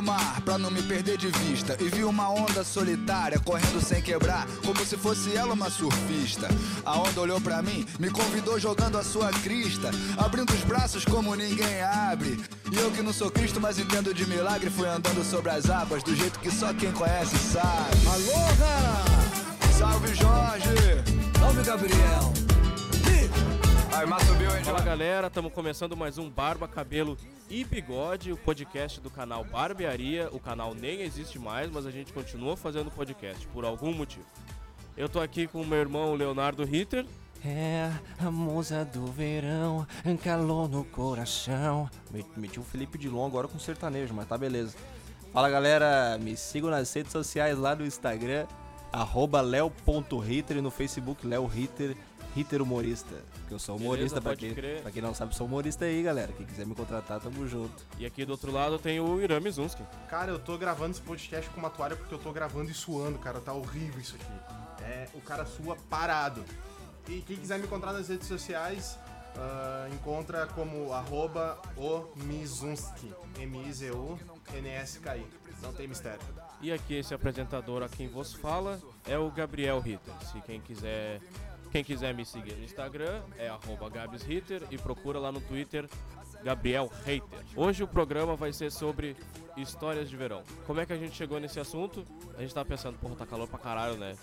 pro mar pra não me perder de vista. E vi uma onda solitária correndo sem quebrar, como se fosse ela uma surfista. A onda olhou pra mim, me convidou jogando a sua crista, abrindo os braços como ninguém abre. E eu que não sou Cristo, mas entendo de milagre, fui andando sobre as águas do jeito que só quem conhece sabe. Aloha! Salve Jorge! Salve, Gabriel! Fala galera, estamos começando mais um Barba, Cabelo e Bigode, o podcast do canal Barbearia. O canal nem existe mais, mas a gente continua fazendo podcast por algum motivo. Eu tô aqui com o meu irmão Leonardo Ritter. É a musa do verão, calor no coração. Me- Meti o Felipe Dilon agora com sertanejo, mas tá beleza. Fala galera, me sigam nas redes sociais lá no Instagram, arroba leo.ritter e no Facebook Leo Ritter, Ritter humorista. Que eu sou Beleza, humorista, pra pode quem, crer. pra quem não sabe, sou humorista aí, galera. Quem quiser me contratar, tamo junto. E aqui do outro lado tem o Irã Mizunski. Cara, eu tô gravando esse podcast com uma toalha porque eu tô gravando e suando, cara. Tá horrível isso aqui. É, o cara sua parado. E quem quiser me encontrar nas redes sociais, ah, encontra como arroba o Mizunski. M-I-Z-U-N-S-K-I. Não tem mistério. E aqui esse apresentador a quem vos fala é o Gabriel Ritter. Se quem quiser, quem quiser me seguir no Instagram é arroba GabsRitter e procura lá no Twitter Gabriel Hater. Hoje o programa vai ser sobre histórias de verão. Como é que a gente chegou nesse assunto? A gente tava pensando, porra, tá calor pra caralho, né?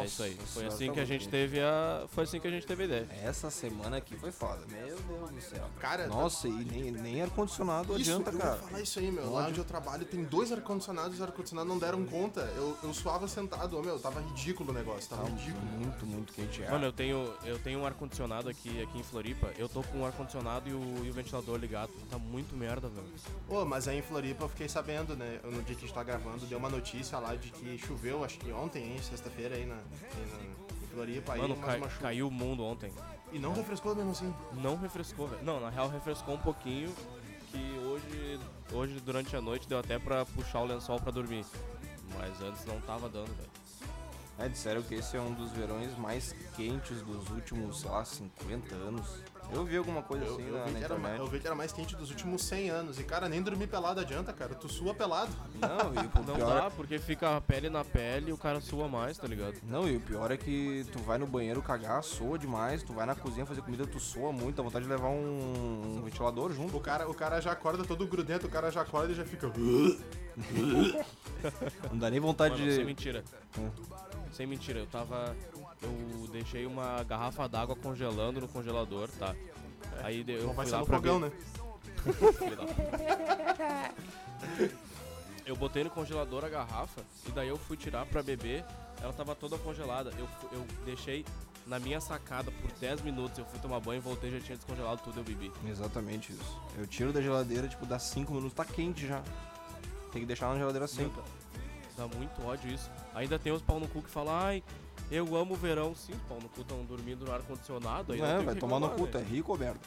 é isso aí. Foi assim tá que a gente teve a, foi assim que a gente teve a ideia. Essa semana aqui foi foda, meu Deus do céu. Cara, Nossa, e nem, nem ar-condicionado adianta, eu cara. vou falar isso aí, meu. Lá onde eu trabalho tem dois ar-condicionados, os ar-condicionados não deram conta. Eu, eu suava sentado, ô meu, tava ridículo o negócio, tava Tá ridículo. muito, muito quente. É. Mano, eu tenho, eu tenho um ar-condicionado aqui, aqui em Floripa. Eu tô com o ar-condicionado e o, e o ventilador ligado. Tá muito merda, velho. Ô, mas aí em Floripa eu fiquei sabendo, né? No dia que a gente tá gravando, deu uma notícia lá de que choveu, acho que ontem, hein? Sexta-feira aí na, aí na- Floripa. Aí Mano, mais cai- uma chuva. caiu o mundo ontem. E não refrescou mesmo assim. Não refrescou, velho. Não, na real refrescou um pouquinho. Que hoje, hoje durante a noite deu até pra puxar o lençol pra dormir. Mas antes não tava dando, velho. É, disseram que esse é um dos verões mais quentes dos últimos, sei lá, 50 anos. Eu vi alguma coisa Eu, assim eu na, vi na que era, internet. eu vi que era mais quente dos últimos 100 anos. E, cara, nem dormir pelado adianta, cara. Tu sua pelado. Não, e o Não pior, dá, porque fica a pele na pele e o cara sua mais, tá ligado? não, e o pior é que tu vai no banheiro cagar, soa demais, tu vai na cozinha fazer comida, tu soa muito, dá vontade de levar um, um ventilador junto. O cara, o cara já acorda todo grudento, o cara já acorda e já fica. Não dá nem vontade Mano, de. mentira. Hum. Sem mentira, eu tava. Eu deixei uma garrafa d'água congelando no congelador, tá? Aí de- eu fui lá no pra fogão, ver- né? Eu botei no congelador a garrafa e daí eu fui tirar pra beber. Ela tava toda congelada. Eu, eu deixei na minha sacada por 10 minutos. Eu fui tomar banho, voltei, já tinha descongelado tudo eu bebi. Exatamente isso. Eu tiro da geladeira, tipo, dá 5 minutos, tá quente já. Tem que deixar na geladeira sempre. Dá muito ódio isso. Ainda tem os pau no cu que falam, ai, eu amo o verão. Sim, os pau no cu estão dormindo no ar-condicionado. aí Não, é, vai tomar no cu, tu né? é rico ou merda?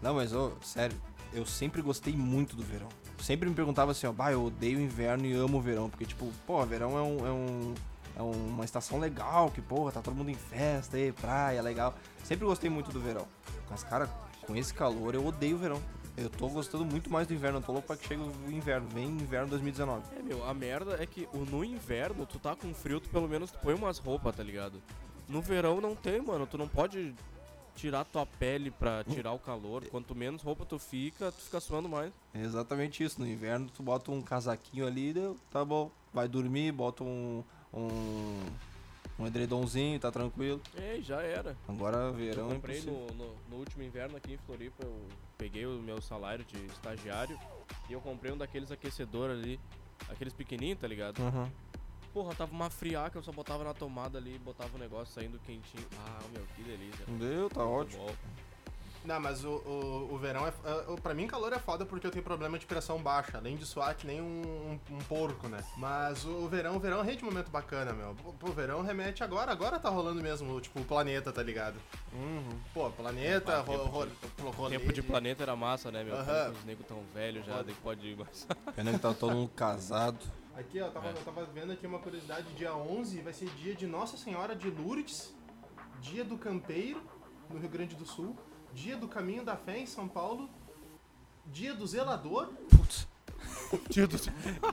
Não, mas, ô, sério, eu sempre gostei muito do verão. Sempre me perguntava assim, ó, bah, eu odeio o inverno e amo o verão, porque, tipo, pô, verão é um... É um é uma estação legal, que, porra, tá todo mundo em festa, aí, praia, legal. Sempre gostei muito do verão. Mas, cara, com esse calor, eu odeio o verão. Eu tô gostando muito mais do inverno, eu tô louco pra que chegue o inverno. Vem inverno 2019. É, meu, a merda é que no inverno, tu tá com frio, tu pelo menos tu põe umas roupas, tá ligado? No verão não tem, mano. Tu não pode tirar tua pele pra tirar o calor. Quanto menos roupa tu fica, tu fica suando mais. É exatamente isso. No inverno, tu bota um casaquinho ali, deu, tá bom. Vai dormir, bota um, um, um edredomzinho, tá tranquilo. É, já era. Agora, Eu verão. comprei no, no, no último inverno aqui em Floripa, eu peguei o meu salário de estagiário e eu comprei um daqueles aquecedores ali, aqueles pequenininhos, tá ligado? Uhum. Porra, tava uma friaca, eu só botava na tomada ali e botava o negócio saindo quentinho. Ah, meu, que delícia. Deu, tá Muito ótimo. bom. Não, mas o, o, o verão é. é- Pra mim, calor é foda porque eu tenho problema de pressão baixa. Além de suar que nem um, um, um porco, né? Mas o, o verão, o verão é rei de momento bacana, meu. Pô, o verão remete agora. Agora tá rolando mesmo, tipo, o planeta, tá ligado? Uhum. Pô, planeta, Ah, ro, tempo ro, ro, rolê Tempo de planeta era massa, né, meu? Que Os negros tão velhos já, daí pode ir mais. Pena que tá todo mundo casado. Aqui, ó, tava, É. eu tava vendo aqui uma curiosidade. Dia 11 vai ser dia de Nossa Senhora de Lourdes, dia do Campeiro, no Rio Grande do Sul, dia do Caminho da Fé em São Paulo, dia do Zelador, Putz. Dia do.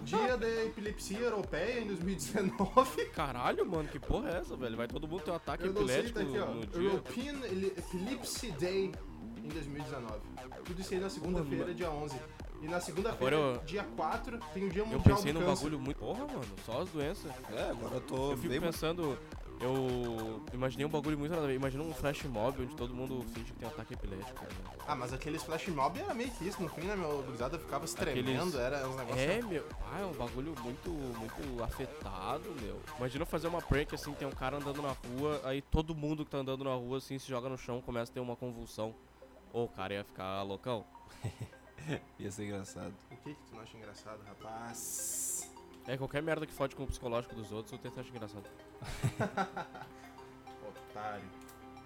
Dia da epilepsia europeia em 2019. Caralho, mano, que porra é essa, velho? Vai todo mundo ter um ataque Eu não sei, epilético tá aqui, ó. no dia. European Epilepsy Day em 2019. Tudo isso aí na segunda-feira, dia 11. E na segunda-feira, eu- dia 4, tem o Dia Eu Mundial pensei do num Câncer. bagulho muito. Porra, mano, só as doenças. É, agora eu tô Eu fico bem... pensando. Eu imaginei um bagulho muito nada a ver. Imagina um flash mob onde todo mundo finge que tem ataque epilético. Né? Ah, mas aqueles flash mob era meio que isso. No fim, né, meu? gurizada ficava se tremendo, Aqueles- era uns negócios... É, meu. Ah, é um bagulho muito, muito afetado, meu. Imagina fazer uma prank assim, tem um cara andando na rua, aí todo mundo que tá andando na rua assim se joga no chão, começa a ter uma convulsão. Ou o cara ia ficar loucão. Ia ser engraçado. O que que tu não acha engraçado, rapaz? É, qualquer merda que fode com o psicológico dos outros, eu tento achar engraçado. Otário.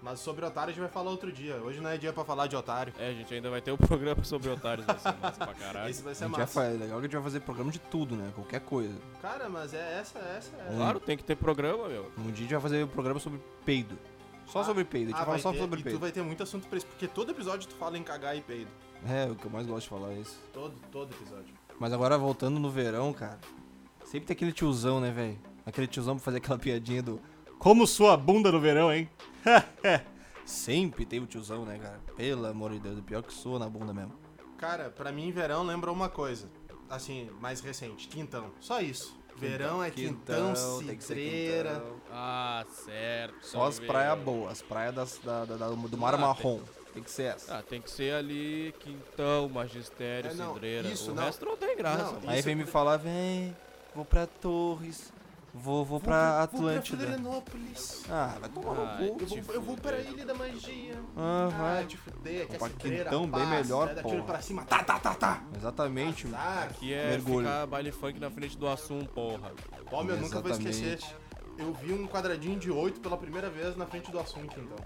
Mas sobre otário a gente vai falar outro dia. Hoje não é dia pra falar de otário. É, a gente ainda vai ter um programa sobre otários, vai ser massa pra caralho. Esse vai A ser gente vai massa. é legal que a gente vai fazer programa de tudo, né? Qualquer coisa. Cara, mas é essa, essa é... Claro, tem que ter programa, meu. Um dia a gente vai fazer um programa sobre peido. Só sobre peido. A gente Ah, vai falar vai só ter, sobre e tu peido. vai ter muito assunto pra isso, porque todo episódio tu fala em cagar e peido. É, o que eu mais gosto de falar é isso. Todo, todo episódio. Mas agora voltando no verão, cara. Sempre tem aquele tiozão, né, velho? Aquele tiozão pra fazer aquela piadinha do. Como sua bunda no verão, hein? Sempre tem o tiozão, né, cara? Pelo amor de Deus, o pior que sua na bunda mesmo. Cara, pra mim verão lembra uma coisa. Assim, mais recente, quintão. Só isso. Verão é quintão, tem ser cidreira. quintão. Ah, certo. Só as praias boas, as praias das, da, da- da- do mar Ah, marrom. Tem que ser essa. Ah, tem que ser ali Quintão, Magistério, É, não, Cidreira. isso, o não. resto não tem graça. Não. Aí vem me falar, vem, vou pra Torres, vou, vou pra Atlântida. Vou pra Florianópolis. ah, vai tomar Ah, no cu. Eu vou, te eu vou pra Ilha da Magia. Ah, Ah, vai. te fuder, que é quintão bem melhor, Dá tiro porra. pra cima, tá, tá, tá, tá. Exatamente. mano. Azar. Aqui é Mergulho. ficar baile funk na frente do Assum, porra. Ó, meu, eu nunca vou esquecer. Eu vi um quadradinho de 8 pela primeira vez na frente do assunto, então.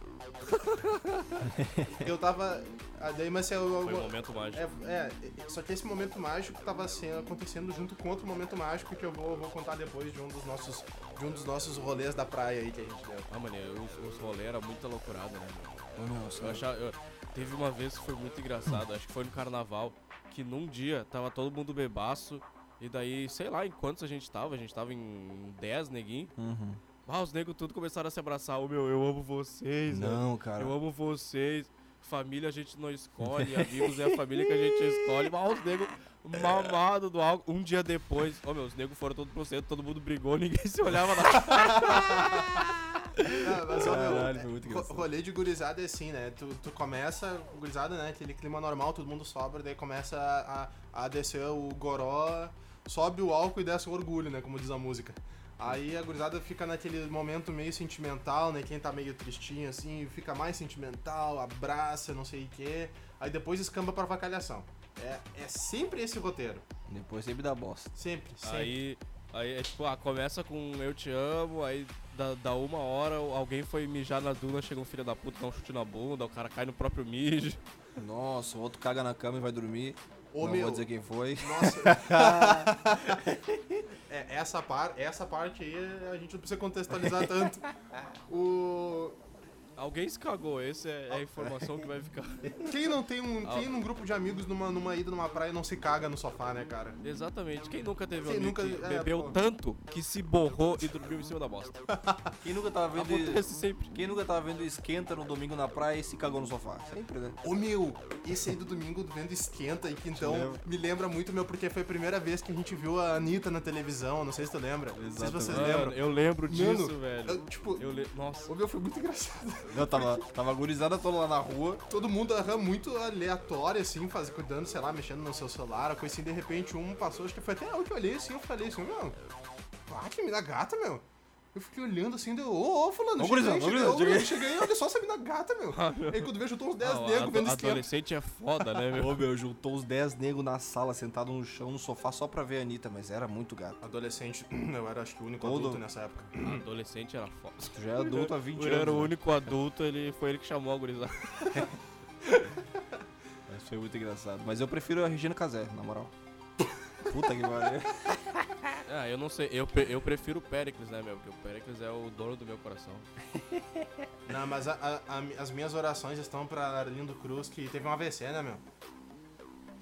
eu tava. ah, Daí, mas eu, eu, Foi um momento mágico. É, é, só que esse momento mágico tava sendo, acontecendo junto com outro momento mágico que eu vou, vou contar depois de um dos nossos de um dos nossos rolês da praia aí que a gente deu. Ah, mano, os, os rolês eram muito loucurado, né, meu? Ô, meu, Eu achava, eu- teve uma vez que foi muito engraçado, acho que foi no carnaval, que num dia tava todo mundo bebaço, e daí, sei lá em quantos a gente tava, a gente tava em 10 neguinhos. Uhum. Ah, os negros tudo começaram a se abraçar. Ô meu, eu amo vocês, velho. Não, cara. Eu amo vocês. Família a gente não escolhe, amigos é a família que a gente escolhe. Mas os negros mamados do álcool. Um dia depois, ô meu, os negros foram todos pro centro, todo mundo brigou, ninguém se olhava na Ah, mas, ó, meu, Caralho, foi muito ro- engraçado. rolê de gurizada é assim, né? Tu, tu começa, gurizada, né? Aquele clima normal, todo mundo sobra, daí começa a, a descer o goró, sobe o álcool e desce o orgulho, né? Como diz a música. Aí a gurizada fica naquele momento meio sentimental, né? Quem tá meio tristinho assim, fica mais sentimental, abraça, não sei o quê. Aí depois escamba pra vacalhação. É, é sempre esse roteiro. Depois sempre dá bosta. Sempre, sempre. Aí, aí é tipo, ah, começa com eu te amo, aí dá, dá uma hora, alguém foi mijar na duna, chega um filho da puta, dá um chute na bunda, o cara cai no próprio mijo. Nossa, o outro caga na cama e vai dormir. Ô, não meu, vou dizer quem foi. Nossa. é, essa, par, essa parte aí a gente não precisa contextualizar tanto. O, Alguém se cagou, essa é, é a informação que vai ficar. quem não tem um, quem num grupo de amigos numa, numa ida numa praia não se caga no sofá, né, cara? Exatamente. Quem nunca teve um Quem amigo nunca- que é, bebeu pô. tanto que se borrou e dormiu em cima da bosta? Quem nunca tava vendo. Acontece sempre. Quem nunca tava vendo esquenta no domingo na praia e se cagou no sofá? Sempre, né? Ô meu, esse aí do domingo do vendo esquenta e que então lembra? me lembra muito, meu, porque foi a primeira vez que a gente viu a Anitta na televisão, não sei se tu lembra. Não sei se vocês Mano, lembram. eu lembro disso, Mano, velho. Eu, tipo, Eu le... Nossa. ô meu, foi muito engraçado. Eu tava, tava gurizada toda lá na rua. todo mundo aham, muito aleatório, assim, faz, cuidando, sei lá, mexendo no seu celular, a coisa assim, de repente um passou, acho que foi até eu que olhei assim, eu falei assim, meu, ah, que mina gata, meu. Eu fiquei olhando assim, deu, ô, ô, fulano, Ô, cheguei, gurizão, ô, cheguei, gurizão, cheguei. eu cheguei, olha só essa mina gata, meu. Aí quando vejo, eu tô uns 10 Ah, negros vendo esquenta. adolescente é foda, né, meu? Ô meu, juntou os 10 negros na sala, sentado no chão, no sofá, só pra ver a Anitta, mas era muito gato. Adolescente, eu era acho que o único Todo- adulto nessa época. Adolescente era foda. Tu já é adulto há 20 Ele anos. era o né? único adulto, ele foi ele que chamou a gurizada. Mas foi muito engraçado. Mas eu prefiro a Regina Casé, na moral. Puta que pariu. Ah, eu não sei, eu, eu prefiro o Pericles, né, meu? Porque o Pericles é o dono do meu coração. Não, mas a- a- a- as minhas orações estão pra Arlindo Cruz, que teve um AVC, né, meu?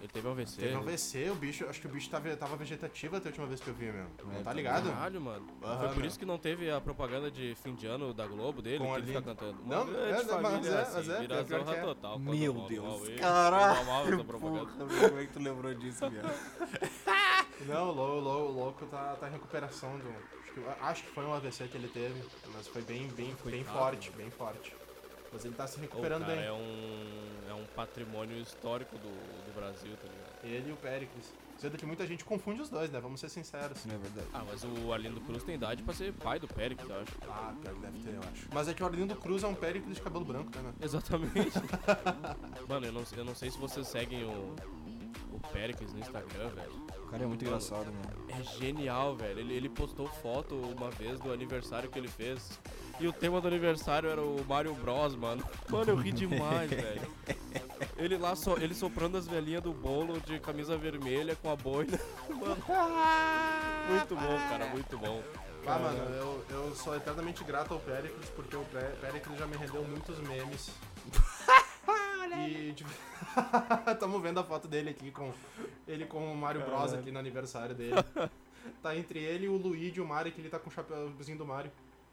Ele teve um AVC. Teve um AVC, o bicho, acho que o bicho tava, tava vegetativo até a última vez que eu vi, meu. Não É, tá ligado? Caralho, mano. Aham, Foi por meu. isso que não teve a propaganda de fim de ano da Globo dele, Com que ele fica cantando. Não, Uma grande é, mas família, é, assim, mas é, vira zorra é. total. Meu Deus. Caralho. Porra, como é que tu lembrou disso, viado? Não, o Lou- Lou- louco tá, tá em recuperação do. Acho que, acho que foi um AVC que ele teve, mas foi bem, bem, bem Coitado. forte, bem forte. Mas ele tá se recuperando cara bem. é um, é um patrimônio histórico do, do Brasil, tá ligado? Ele e o Pericles. Sendo que muita gente confunde os dois, né? Vamos ser sinceros. Não é verdade. Ah, mas o Arlindo Cruz tem idade pra ser pai do Péricles, eu acho. Ah, pior que deve ter, eu acho. Mas é que o Arlindo Cruz é um Pericles de cabelo branco, né, meu? Exatamente. Mano, eu não, eu não sei se vocês seguem o, o Péricles no Instagram, velho. O cara é muito engraçado, mano. É genial, velho. Ele, ele postou foto uma vez do aniversário que ele fez. E o tema do aniversário era o Mario Bros, mano. Mano, eu ri demais, velho. Ele lá, so, ele soprando as velhinhas do bolo de camisa vermelha com a boina. Mano, muito bom, cara, muito bom. Ah, mano, eu, eu sou eternamente grato ao Pericles, porque o Pe- Pericles já me rendeu muitos memes. e, tipo, tamo vendo a foto dele aqui com ele com o Mario Bros aqui no aniversário dele. Tá entre ele e o Luigi e o Mario, que ele tá com o chapéuzinho do Mario.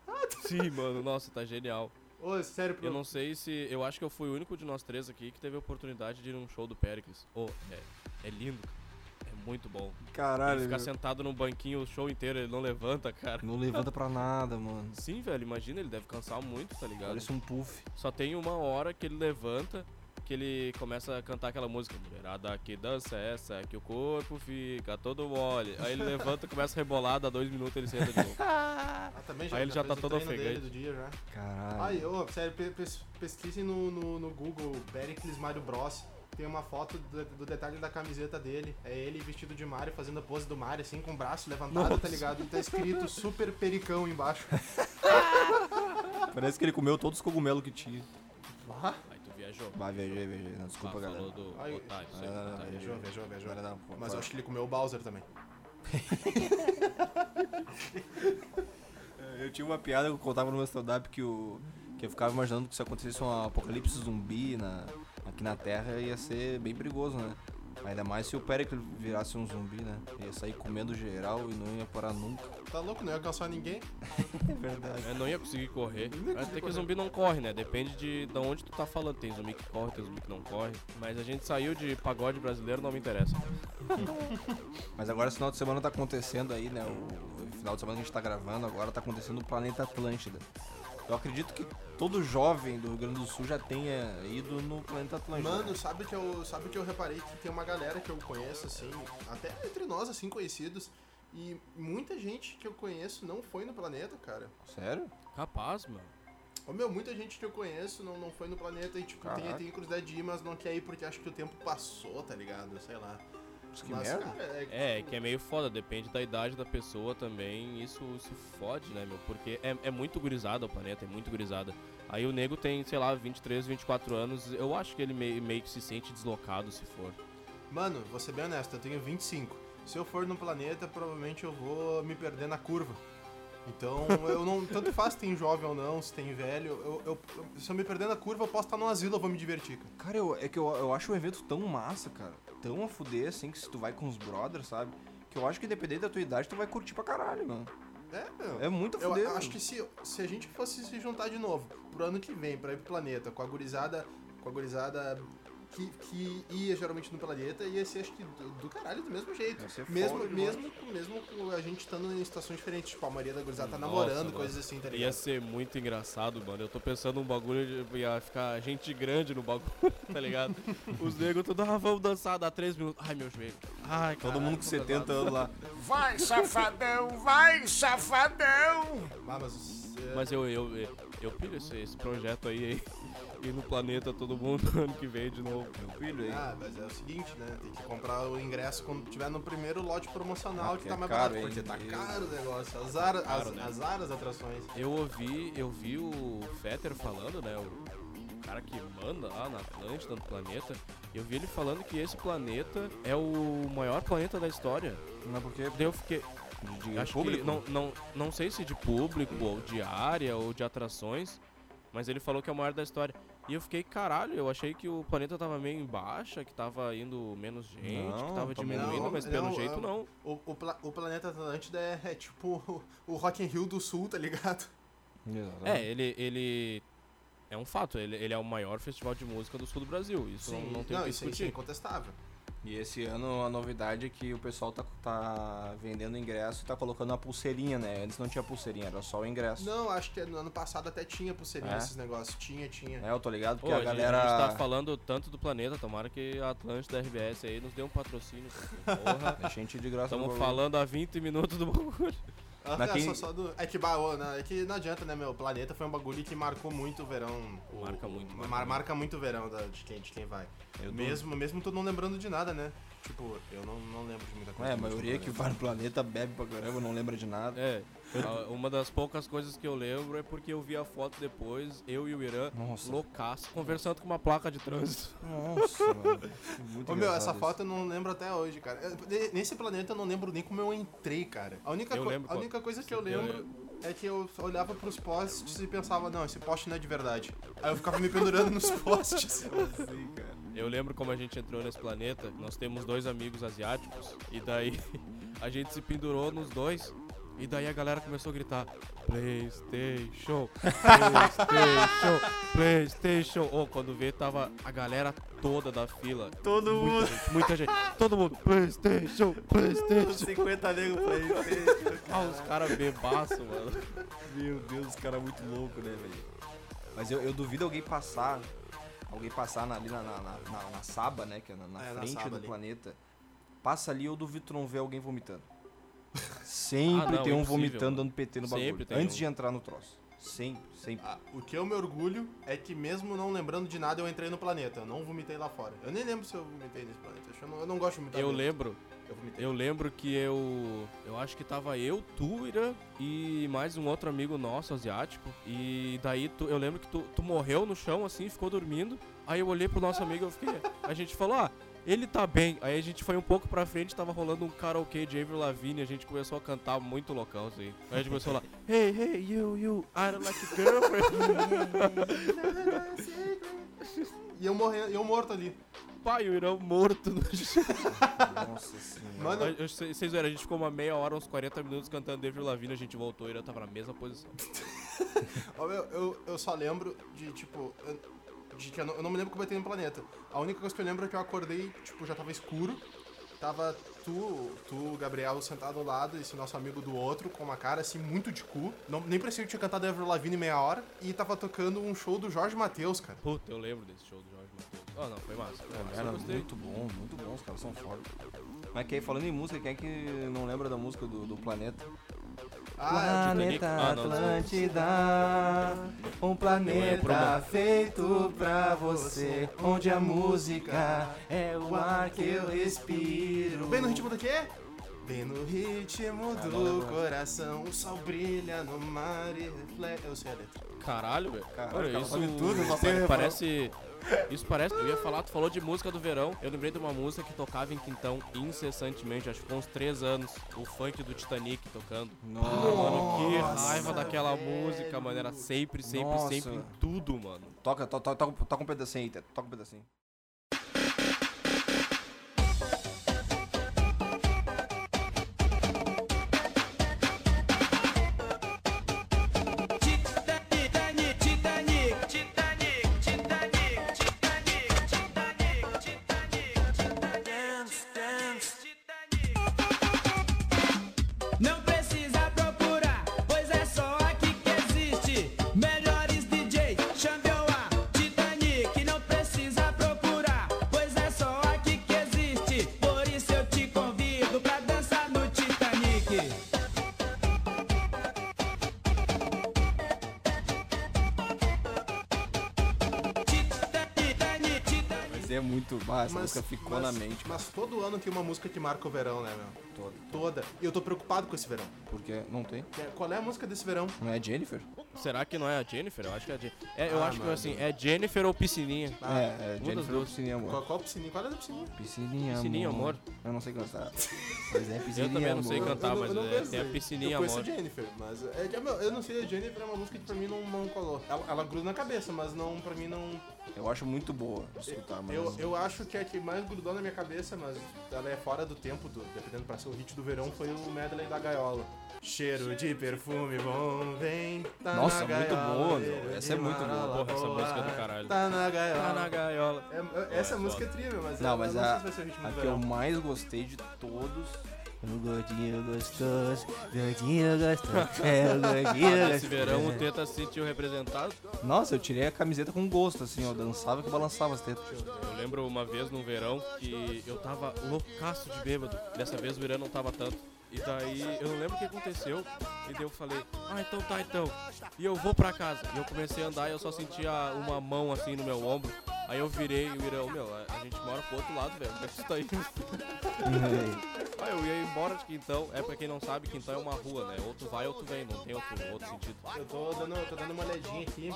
Sim, mano, nossa, tá genial. Ô, sério, pro... Eu não sei se. Eu acho que eu fui o único de nós três aqui que teve a oportunidade de ir num show do Pericles. Oh, é, é lindo, cara. É muito bom. Caralho, Ele ficar meu. sentado num banquinho o show inteiro, ele não levanta, cara. Não levanta pra nada, mano. Sim, velho, imagina, ele deve cansar muito, tá ligado? Parece um puff. Só tem uma hora que ele levanta, que ele começa a cantar aquela música. Mulherada, que dança é essa? Que o corpo fica todo mole. Aí ele levanta, começa a rebolar, dá dois minutos ele senta de novo. Ah, também Aí ele já fez tá todo ofegante. do dia já. Caralho. Ai, ô, sério, pe- pes- pesquisem no, no, no Google Pericles Mario Bros. Tem uma foto do, do detalhe da camiseta dele. É ele vestido de Mario, fazendo a pose do Mario, assim, com o braço levantado, tá ligado? E tá escrito Super Pericão embaixo. Parece que ele comeu todos os cogumelos que tinha. Ah, Aí viajou. Vai, viajei, viajei. Não, desculpa, Ah, galera. falou do Ai, otário, aí, ah, otário. viajou, viajou, viajou. Não, Mas eu acho que ele comeu o Bowser também. Eu tinha uma piada que eu contava no meu stand-up que, o, que eu ficava imaginando que se acontecesse um apocalipse zumbi na, aqui na Terra ia ser bem perigoso, né? Ainda mais se o Pericles virasse um zumbi, né? Ia sair comendo geral e não ia parar nunca. Tá louco, não ia alcançar ninguém. É verdade. Eu não ia conseguir correr. ia conseguir Até que correr. zumbi não corre, né? Depende de, de onde tu tá falando. Tem zumbi que corre, tem zumbi que não corre. Mas a gente saiu de pagode brasileiro, não me interessa. Mas agora esse final de semana tá acontecendo aí, né? O, o final de semana que a gente tá gravando, agora tá acontecendo o Planeta Atlântida. Eu acredito que todo jovem do Rio Grande do Sul já tenha ido no Planeta Atlântida. Mano, sabe que eu, sabe que eu reparei que tem uma galera que eu conheço, assim, até entre nós, assim, conhecidos, e muita gente que eu conheço não foi no planeta, cara. Sério? Capaz, mano. Ô meu, muita gente que eu conheço não, não foi no planeta e, tipo, tem, tem curiosidade de ir, mas não quer ir porque acha que o tempo passou, tá ligado? Sei lá. Mas que mas, merda. cara, é, É, que é meio foda, depende da idade da pessoa também, isso, isso fode, né, meu? Porque é, é muito gurizada o planeta, é muito gurizada. Aí o nego tem, sei lá, 23, 24 anos, eu acho que ele meio, meio que se sente deslocado se for. Mano, vou ser bem honesto, eu tenho 25. Se eu for no planeta, provavelmente eu vou me perder na curva. Então, eu não. Tanto faz se tem jovem ou não, se tem velho. Eu, eu- se eu me perder na curva, eu posso estar no asilo, eu vou me divertir, cara. Cara, eu, é que eu, eu acho o evento tão massa, cara. Tão a fuder, assim, que se tu vai com os brothers, sabe? Que eu acho que dependendo da tua idade, tu vai curtir pra caralho, mano. É, meu. É muito a Eu fuder. acho mano. que se, se a gente fosse se juntar de novo pro ano que vem, pra ir pro planeta, com a gurizada. Com a gurizada que, que ia geralmente no planeta, ia ser acho que do, do caralho do mesmo jeito. Ia Mesmo, mesmo, mesmo com a gente estando em situações diferentes. Tipo, a maioria da gurizada tá Nossa, namorando, mano. coisas assim, tá Ia ligado? ser muito engraçado, mano. Eu tô pensando um bagulho, de- ia ficar gente grande no bagulho, tá ligado? Os negros tudo, ah, vamos dançar, dá três minutos. Ai, meu joelho. Ai, Todo caralho, mundo com tô 70 pesado. anos lá. Vai, safadão, vai, safadão! Ah, mas. é, Mas eu, eu, eu, eu pilho esse, esse projeto aí, hein? Ir no planeta todo mundo ano que vem de novo. Meu filho aí. Ah, mas é o seguinte, né? Tem que comprar o ingresso quando tiver no primeiro lote promocional Ah, que que tá é mais caro, barato, porque tá caro o negócio. Azar, as, Caro, né? azar as atrações. Eu ouvi, eu vi o Fetter falando, né? O cara que manda lá na Atlântida, no planeta. Eu vi ele falando que esse planeta é o maior planeta da história. Mas por quê? Daí eu fiquei. De acho público? que não, não, não sei se de público, ou de área, ou de atrações. Mas ele falou que é o maior da história. E eu fiquei, caralho, eu achei que o planeta tava meio em baixa, que tava indo menos gente, Não, que tava diminuindo, não. mas pelo Não, jeito é- não. O, o, pla- o planeta Atlântida é, é tipo o, o Rock in Rio do Sul, tá ligado? É, ele, ele é um fato, ele, ele é o maior festival de música do sul do Brasil. Isso não, não tem o que isso, isso é discutir. incontestável. E esse ano a novidade é que o pessoal tá, tá vendendo ingresso e tá colocando uma pulseirinha, né? Antes não tinha pulseirinha, era só o ingresso. Não, acho que no ano passado até tinha pulseirinha É? esses negócios. Tinha, tinha. É, eu tô ligado porque a, a galera. a gente tá falando tanto do planeta, tomara que a Atlântida RBS aí nos dê um patrocínio. Porra, É gente de graça estamos falando há 20 minutos do bagulho. Ah, é, quem- só, só do... É que, bah, ô, não, é que não adianta, né, meu? O planeta foi um bagulho que marcou muito o verão. O- Marca muito, o- marca mar- muito. marca muito o verão da- de, quem, de quem vai. Eu tô- Mesmo, mesmo tu não lembrando de nada, né? Tipo, eu não, não lembro de muita coisa. É, a maioria que planeta. vai no planeta bebe pra caramba, não lembra de nada. É, uma das poucas coisas que eu lembro é porque eu vi a foto depois, eu e o Irã, Nossa. loucaço, conversando com uma placa de trânsito. Nossa, mano. Muito Ô meu, essa engraçado foto eu não lembro até hoje, cara. Eu- Nesse planeta eu não lembro nem como eu entrei, cara. A única, Eu co- lembro a única coisa que eu Eu lembro é que eu olhava pros postes e pensava, não, esse poste não é de verdade. Aí eu ficava me pendurando nos postes. Eu lembro como a gente entrou nesse planeta, nós temos dois amigos asiáticos, e daí a gente se pendurou nos dois, e daí a galera começou a gritar Playstation, Playstation, Playstation. Ô, quando vê, tava a galera toda da fila. Todo Muita mundo. gente, muita gente. Todo mundo, Playstation, Playstation. 50 negros pra ele. Ah, os caras bebaço, mano. Meu Deus, os caras muito loucos, né, velho? Mas eu, eu duvido alguém passar. Alguém passar na- ali na, na, na, na- na Saba, né? Que é na, na É, frente do ali. planeta. Passa ali, eu duvido tu não ver alguém vomitando. Sempre Ah, não, tem um vomitando mano. dando PT no Sempre bagulho. tem Antes um. de entrar no troço. Sempre, sempre. Ah, o que eu me orgulho é que mesmo não lembrando de nada, eu entrei no planeta. Eu não vomitei lá fora. Eu nem lembro se eu vomitei nesse planeta. Eu não, eu não gosto de vomitar. Eu dentro. lembro, Eu eu lembro que eu. Eu acho que tava eu, tu, Ira, e mais um outro amigo nosso, asiático. E daí tu, eu lembro que tu, tu morreu no chão assim, ficou dormindo. Aí eu olhei pro nosso amigo e eu fiquei. A gente falou, ah, ele tá bem. Aí a gente foi um pouco pra frente, tava rolando um karaokê de Avril Lavigne, a gente começou a cantar muito loucão, assim. Aí a gente começou lá, hey, hey, you, you, I don't like girlfriend. E eu, morrendo, eu morto ali. Pai, o Irã morto no chão. Nossa senhora. Mano, Vocês viram, a gente ficou uma meia hora, uns 40 minutos cantando Avril Lavigne, a gente voltou e Irã tava na mesma posição. Ó, meu, eu, eu só lembro de, tipo. eu- De que eu não, eu não me lembro como eu entrei no planeta. A única coisa que eu lembro é que eu acordei, tipo, já tava escuro. Tava tu, tu, Gabriel, sentado ao lado, esse nosso amigo do outro, com uma cara assim, muito de cu. Não, nem parecia que tinha cantado Ever Lavigne meia hora. E tava tocando um show do Jorge Matheus, cara. Puta, eu lembro desse show do Jorge Ah, não, foi massa. Foi massa, eu Era muito bom, muito bom, os caras são fortes. Mas quem, falando em música, quem é que não lembra da música do, do planeta? Ah, Titanic? Ah, não, Atlântida, um planeta feito pra você, onde a música é o ar que eu respiro. Bem no ritmo do quê? Bem no ritmo Ah, do coração, o sol brilha no mar e reflete. Eu sei a letra. Caralho, velho. Caralho, isso, tudo, tem parece... Isso parece... Eu ia falar, tu falou de música do verão. Eu lembrei de uma música que tocava em Quintão incessantemente. Acho que ficou uns três anos. O funk do Titanic tocando. Nossa, Mano, que raiva daquela velho. música, mano. Era sempre, sempre, Nossa. sempre em tudo, mano. Toca, to, to, toca, toca um pedacinho aí, Teto, toca um pedacinho. É muito. Ah, essa música ficou na mente, cara. Mas todo ano tem uma música que marca o verão, né, meu? Toda. Toda. E eu tô preocupado com esse verão. Porque não tem. Que é- Qual é a música desse verão? Não é Jennifer? Será que não é a Jennifer? Eu acho que é a Jennifer. É, eu Ah, acho que mano. assim, é Jennifer ou Piscininha. Ah, é, é Jennifer duas. Piscininha, amor. Qual, qual piscininha? Qual é da piscininha? Piscininha, Piscininha, amor. Eu não sei cantar. Mas é Piscininha, Eu também não sei cantar, Eu não- mas eu não é, tem a. Piscininha, Eu conheço amor. Jennifer, mas é, que, eu não sei, a Jennifer é uma música que pra mim não, não colou. Ela, ela gruda na cabeça, mas não, pra mim não, Eu acho muito boa de escutar, mas. Eu, eu acho que a que mais grudou na minha cabeça, mas ela é fora do tempo, do, dependendo pra ser o hit do verão, foi o medley da gaiola. Cheiro de perfume bom, vem, tá Nossa, na muito gaiola, boa, meu. Essa é muito boa. Porra, essa música é do boa, caralho. Tá na gaiola. Tá na gaiola. É- é- essa é música é trilha, mas Não, eu mas não a, sei se a que eu mais gostei de todos. O gordinho gostoso, gordinho gostoso, é o gordinho Esse verão o gostoso. Teta se sentiu representado. Nossa, eu tirei a camiseta com gosto, assim, ó. Dançava que balançava as tetas. Eu lembro uma vez num verão que eu tava loucaço de bêbado. Dessa vez o verão não tava tanto. E daí eu não lembro o que aconteceu. E daí eu falei, ah, então tá então. E eu vou pra casa. E eu comecei a andar e eu só sentia uma mão assim no meu ombro. Aí eu virei e o Irão, meu, a, gente mora pro outro lado, velho. Como é que Aí eu ia embora de Quintão. É pra quem não sabe, Quintão é uma rua, né? Ou tu vai ou tu vem, não tem outro, outro sentido. Eu tô dando, tô dando uma olhadinha aqui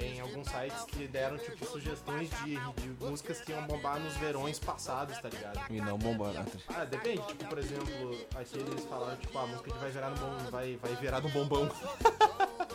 em alguns sites que deram, tipo, sugestões de, de músicas que iam bombar nos verões passados, tá ligado? E não bombar. Ah, depende. Tipo, por exemplo, aqui eles falaram, tipo, a música que vai virar no bom, vai, vai virar no bombão.